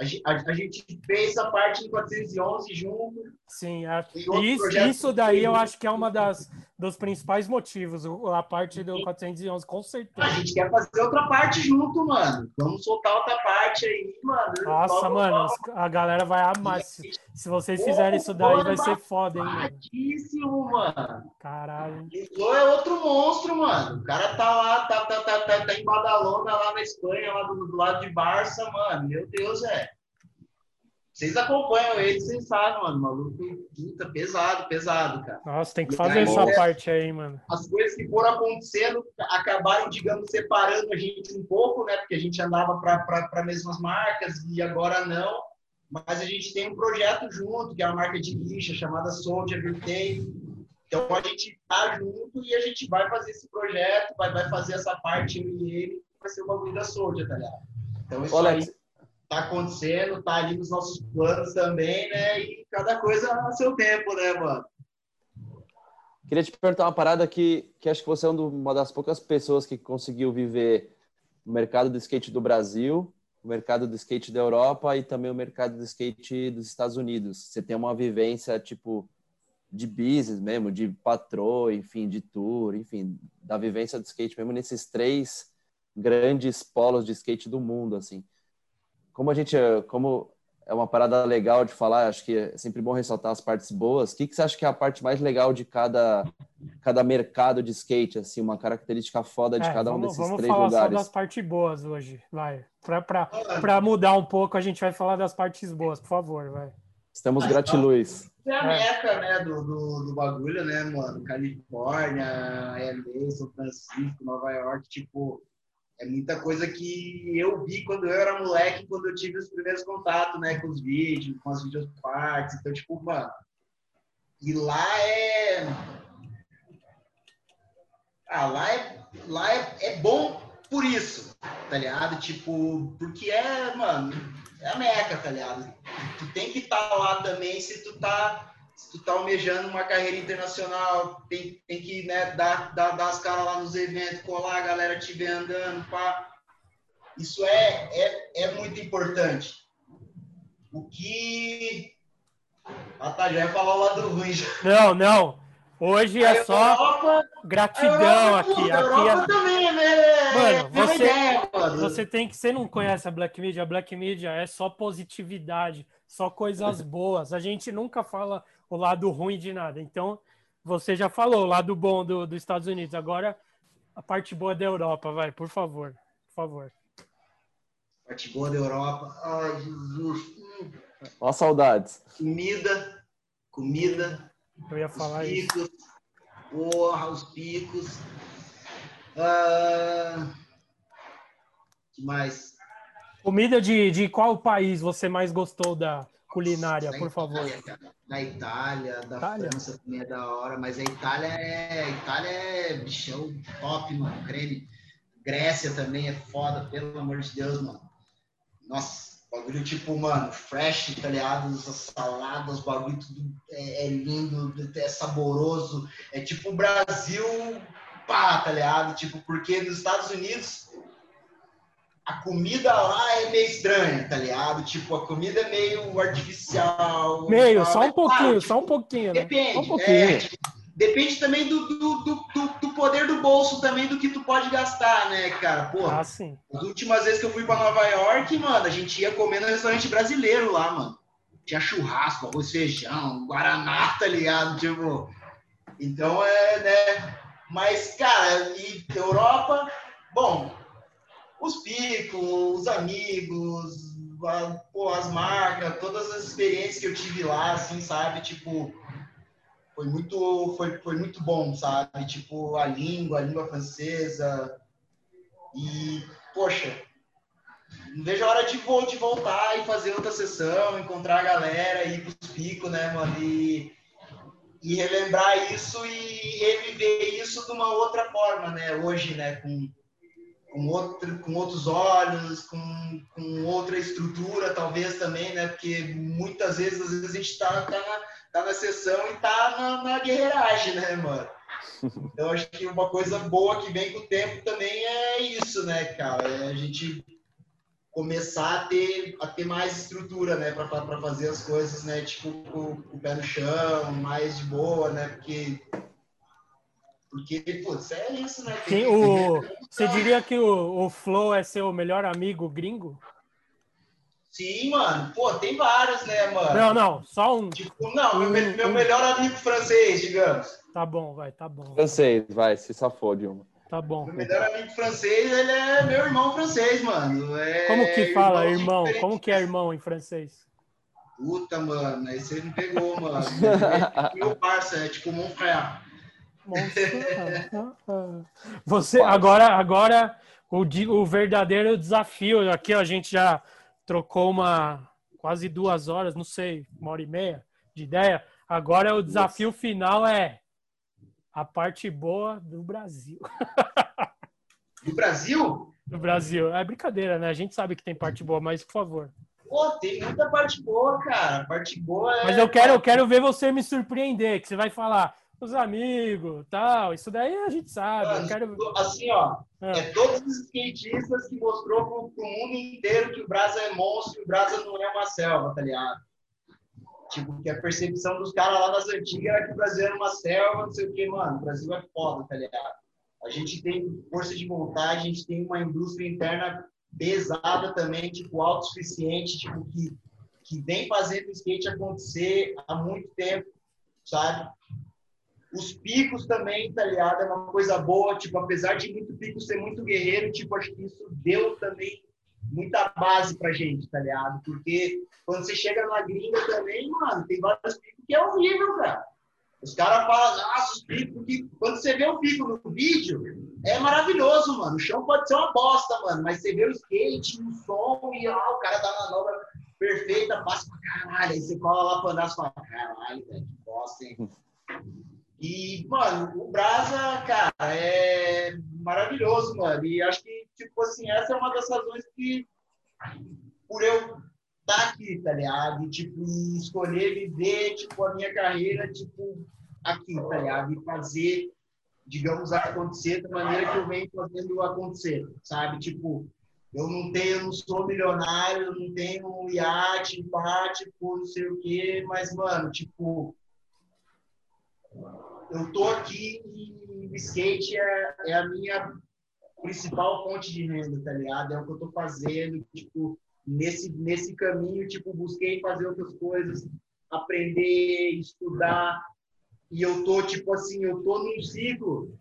a, a, a, gente fez essa parte em 411 junto. Sim, a, isso, isso daí eu acho que é uma das dos principais motivos, a parte do 411, com certeza. A gente quer fazer outra parte junto, mano. Vamos soltar outra parte aí, mano. Nossa, vamos, mano, vamos. a galera vai amar. Se, se vocês fizerem isso daí, vai ser foda, hein, mano. mano. Caralho. O é outro monstro, mano. O cara tá lá, tá, tá, tá, tá, tá em Badalona, lá na Espanha, lá do, do lado de Barça, mano. Meu Deus, é. Vocês acompanham ele, vocês sabem, mano. Maluco, puta, pesado, pesado, cara. Nossa, tem que fazer essa é, parte aí, mano. As coisas que foram acontecendo acabaram, digamos, separando a gente um pouco, né? Porque a gente andava para mesmas marcas e agora não. Mas a gente tem um projeto junto, que é uma marca de lixa chamada Soldier Everyday. Então a gente tá junto e a gente vai fazer esse projeto, vai, vai fazer essa parte, eu e ele, vai ser o bagulho da Soldier, tá ligado? Então isso Olha, aí tá acontecendo, tá ali nos nossos planos também, né? E cada coisa a seu tempo, né, mano? Queria te perguntar uma parada que, que acho que você é uma das poucas pessoas que conseguiu viver o mercado do skate do Brasil, o mercado do skate da Europa e também o mercado do skate dos Estados Unidos. Você tem uma vivência, tipo, de business mesmo, de patroa, enfim, de tour, enfim, da vivência do skate mesmo nesses três grandes polos de skate do mundo, assim. Como a gente, como é uma parada legal de falar, acho que é sempre bom ressaltar as partes boas. O que, que você acha que é a parte mais legal de cada, cada mercado de skate, assim, uma característica foda de é, cada vamos, um desses três lugares? Vamos falar só das partes boas hoje, vai. Para mudar um pouco, a gente vai falar das partes boas, por favor, vai. Estamos gratiluz. É a meca, né, do, do, do, bagulho, né, mano? Califórnia, LA, São Francisco, Nova York, tipo, é muita coisa que eu vi quando eu era moleque, quando eu tive os primeiros contatos, né, com os vídeos, com as videopartes. Então, tipo, mano, e lá é. Ah, lá é, lá é, é bom por isso, tá ligado? Tipo, porque é, mano, é a meca, tá ligado? Tu tem que estar tá lá também se tu tá se tu tá almejando uma carreira internacional, tem, tem que né, dar, dar, dar as caras lá nos eventos, colar a galera te andando, pá. Isso é, é, é muito importante. O que. Ah, tá, já ia falar o lado ruim. Já. Não, não. Hoje é só Europa, gratidão aqui. Tudo, aqui Europa é... também, né? Mano, você, ideia, mano. você tem que. Você não conhece a Black Media? A Black Media é só positividade, só coisas boas. A gente nunca fala o lado ruim de nada. Então, você já falou o lado bom do, dos Estados Unidos. Agora, a parte boa da Europa, vai, por favor. Por favor. Parte boa da Europa. Ai, Jesus. Ó, saudades. Comida. Comida. Eu ia falar os picos. isso. Porra, os picos. Ah, que mais? Comida de, de qual país você mais gostou da culinária, por favor? Itália, da Itália, da Itália? França também é da hora, mas a Itália é. A Itália é bichão top, mano. Creme. Grécia também é foda, pelo amor de Deus, mano. Nossa, bagulho tipo, mano, fresh, tá ligado? Essas saladas, bagulho tudo é, é lindo, é saboroso. É tipo o Brasil, pá, tá ligado? Tipo, porque nos Estados Unidos a comida lá é meio estranha, tá ligado? Tipo, a comida é meio artificial. Meio, só um pouquinho, tipo, só um pouquinho. Né? Depende. Um pouquinho. É, depende também do, do, do, do, poder do bolso também, do que tu pode gastar, né, cara? Porra, ah, sim. as últimas vezes que eu fui pra Nova York, mano, a gente ia comer no restaurante brasileiro lá, mano. Tinha churrasco, arroz, feijão, guaraná, tá ligado? Tipo, então é, né? Mas, cara, e Europa, bom, os picos, os amigos, a, pô, as marcas, todas as experiências que eu tive lá, assim, sabe? Tipo, foi muito, foi, foi muito bom, sabe? Tipo, a língua, a língua francesa. E, poxa, não vejo a hora de, de voltar e fazer outra sessão, encontrar a galera, ir pros picos, né, mano? E, e relembrar isso e reviver isso de uma outra forma, né? Hoje, né, com com, outro, com outros olhos, com, com outra estrutura, talvez também, né? Porque muitas vezes, às vezes a gente tá, tá, na, tá na sessão e tá na, na guerreiragem, né, mano? Então, acho que uma coisa boa que vem com o tempo também é isso, né, cara? É a gente começar a ter, a ter mais estrutura, né, para fazer as coisas, né, tipo, com, com o pé no chão, mais de boa, né, porque porque, putz, é isso, né? Sim, o... Você diria que o, o Flow é seu melhor amigo gringo? Sim, mano. Pô, tem vários, né, mano? Não, não, só um. Tipo, não, um, meu, meu um... melhor amigo francês, digamos. Tá bom, vai, tá bom. Francês, vai, se safou, Dilma. Tá bom. Meu melhor amigo francês, ele é meu irmão francês, mano. É Como que fala irmão? Como que é irmão em francês? Puta, mano, aí você me pegou, mano. É meu parça, é tipo mon frère. Você agora, agora o, o verdadeiro desafio aqui, a gente já trocou uma quase duas horas, não sei, uma hora e meia de ideia. Agora o desafio final é a parte boa do Brasil. Do Brasil? Do Brasil. É brincadeira, né? A gente sabe que tem parte boa, mas por favor. Pô, tem muita parte boa, cara. Parte boa é. Mas eu quero, eu quero ver você me surpreender, que você vai falar os amigos, tal. Isso daí a gente sabe. quero... Assim, ó, é. é. todos os skatistas que mostrou pro, pro mundo inteiro que o Brasa é monstro e o Brasa não é uma selva, tá ligado? Tipo, que a percepção dos caras lá das antigas era que o Brasil era uma selva, não sei o que, mano. O Brasil é foda, tá ligado? A gente tem força de montagem, a gente tem uma indústria interna pesada também, tipo, autossuficiente, tipo, que, que vem fazendo o skate acontecer há muito tempo, sabe? Os picos também, tá ligado? É uma coisa boa, tipo, apesar de muito pico ser muito guerreiro, tipo, acho que isso deu também muita base pra gente, tá ligado? Porque quando você chega na gringa também, mano, tem vários picos que é horrível, cara. Os caras falam, nossa, os picos, porque quando você vê o pico no vídeo, é maravilhoso, mano. O chão pode ser uma bosta, mano, mas você vê o skate, o som e o cara dá uma manobra perfeita, passa pra caralho. Aí você cola lá pra andar e fala, caralho, velho, que bosta, hein? E, mano, o Brasa, cara, é maravilhoso, mano. E acho que, tipo assim, essa é uma das razões que, por eu estar tá aqui, tá ligado? E, tipo, escolher viver, tipo, a minha carreira, tipo, aqui, tá ligado? E fazer, digamos, acontecer da maneira que eu venho fazendo acontecer, sabe? Tipo, eu não tenho, eu não sou milionário, eu não tenho um iate, pá, tipo, não sei o quê, mas, mano, tipo eu tô aqui e skate é, é, a minha principal fonte de renda, tá ligado? É o que eu tô fazendo, tipo, nesse, nesse caminho, tipo, busquei fazer outras coisas, aprender, estudar, e eu tô, tipo assim, eu tô num ciclo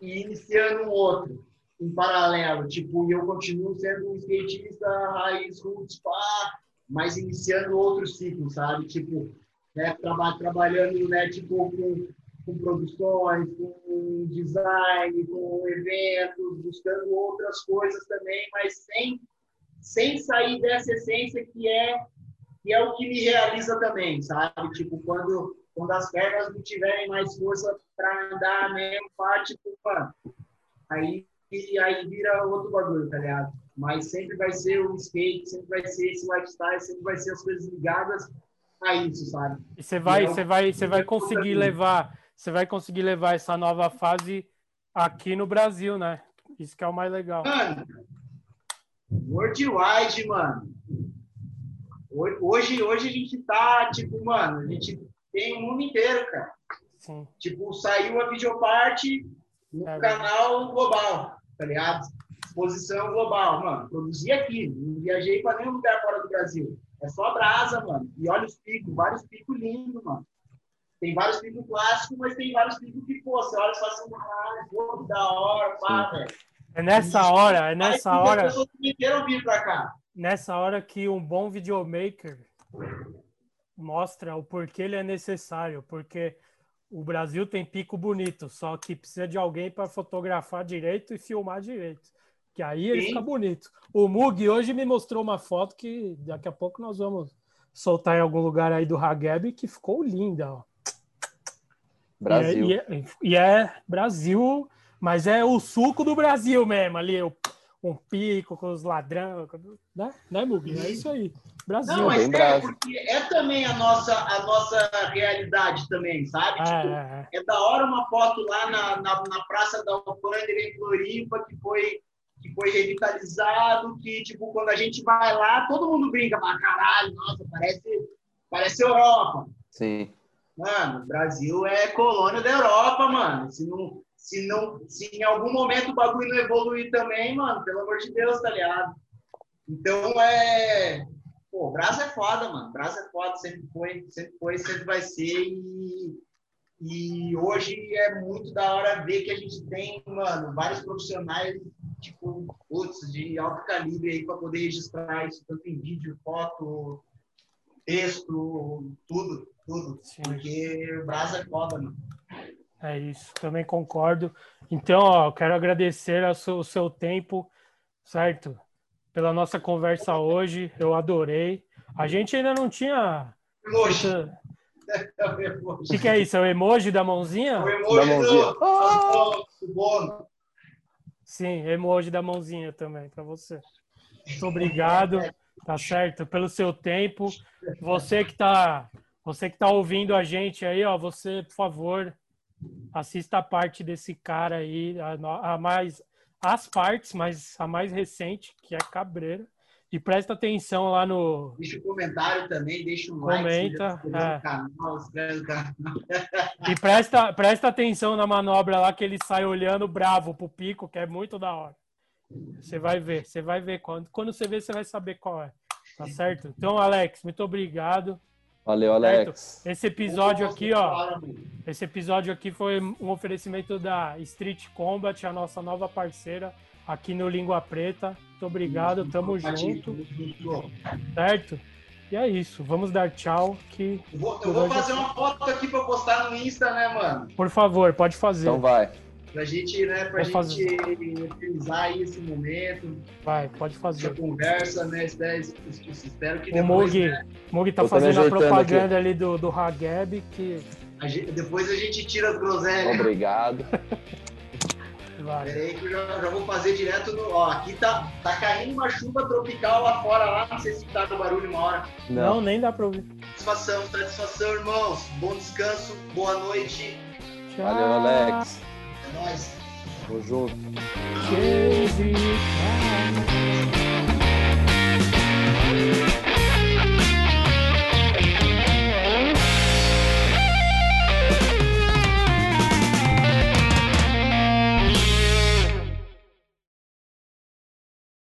e iniciando outro, em paralelo, tipo, eu continuo sendo um skatista raiz, roots, pá, mas iniciando outro ciclo, sabe? Tipo, né, traba trabalhando né, tipo, com, com produções, com design, com eventos, buscando outras coisas também, mas sem, sem sair dessa essência que é, que é o que me realiza também, sabe? Tipo, quando, quando as pernas não tiverem mais força para andar mesmo, pá, tipo, mano, aí, aí vira outro bagulho, tá ligado? Mas sempre vai ser o skate, sempre vai ser esse lifestyle, sempre vai ser as coisas ligadas a isso, sabe? E você vai, você vai, você vai conseguir levar, você vai conseguir levar essa nova fase aqui no Brasil, né? Isso que é o mais legal. Mano, worldwide, mano. Hoje, hoje a gente tá, tipo, mano, a gente tem o mundo inteiro, cara. Sim. Tipo, saiu a videoparte no é canal global, tá ligado? Exposição global, mano. Produzi aqui, não viajei para nenhum lugar fora do Brasil. É só brasa, mano. E olha os picos, vários picos lindos, mano. Tem vários picos clássicos, mas tem vários picos que, pô, você olha e fala assim, ah, pô, que da hora, pá, velho. É nessa hora, é nessa hora. As pessoas queiram vir pra cá. Nessa hora que um bom videomaker mostra o porquê ele é necessário, porque o Brasil tem pico bonito, só que precisa de alguém para fotografar direito e filmar direito. Que aí ele Sim. fica bonito. O Mug hoje me mostrou uma foto que daqui a pouco nós vamos soltar em algum lugar aí do Hageb que ficou linda. Ó. Brasil. E é, e, é, e é, Brasil, mas é o suco do Brasil mesmo ali. um pico com os ladrão, né? Né, Mug? É isso aí. Brasil. Não, mas é, porque é também a nossa, a nossa realidade também, sabe? É, tipo, é, é. é da hora uma foto lá na, na, na Praça da Alfândega em Floripa, que foi que foi revitalizado, que, tipo, quando a gente vai lá, todo mundo brinca, fala, caralho, nossa, parece, parece Europa. Sim. Mano, o Brasil é colônia da Europa, mano. Se, não, se, não, se em algum momento o bagulho não evoluir também, mano, pelo amor de Deus, tá ligado? Então, é... Pô, o Brasil é foda, mano. O Brasil é foda, sempre foi, sempre foi, sempre vai ser. E, e hoje é muito da hora ver que a gente tem, mano, vários profissionais tipo, putz, de alto calibre aí para poder registrar isso, tanto em vídeo, foto, texto, tudo, tudo. Sim. Porque o Brasa é foda, mano. É isso, também concordo. Então, ó, eu quero agradecer o seu, o seu tempo, certo? Pela nossa conversa hoje, eu adorei. A gente ainda não tinha. Emoji. O que, que, é isso? É o emoji da mãozinha? O emoji da mãozinha. Do, oh! do. Sim, emoji da mãozinha também para você. Muito obrigado, tá certo? Pelo seu tempo. Você que tá, você que tá ouvindo a gente aí, ó, você, por favor, assista a parte desse cara aí, a, a mais as partes, mas a mais recente, que é Cabreira. E presta atenção lá no. Deixa um comentário também, deixa um Comenta, like, é. no canal. E presta, presta atenção na manobra lá que ele sai olhando bravo pro pico, que é muito da hora. Você vai ver, você vai ver. Quando, quando você ver, você vai saber qual é. Tá certo? Então, Alex, muito obrigado. Valeu, Alex. Esse episódio aqui, ó. Esse episódio aqui foi um oferecimento da Street Combat, a nossa nova parceira aqui no Língua Preta. Muito obrigado, tamo junto, certo? E é isso, vamos dar tchau. Que, Eu vou, eu vou fazer uma foto aqui pra postar no Insta, né, mano? por favor, pode fazer. Então vai. Pra gente, né, pra gente utilizar aí esse momento, Vai, pode essa fazer. conversa, né? Espero, que O depois, Mug, né, Mug tá Eu tô me fazendo a propaganda ali do, do Hageb, que a gente- depois a gente tira as groselhas. Obrigado. vai. Pera aí que eu já, já vou fazer direto no. Ó, aqui tá, tá caindo uma chuva tropical lá fora, lá. Não sei se tá no barulho uma hora. Não, Não. nem dá pra ouvir. Satisfação, satisfação, irmãos. Bom descanso, boa noite. Tchau. Valeu, Alex. É nóis. Tamo junto.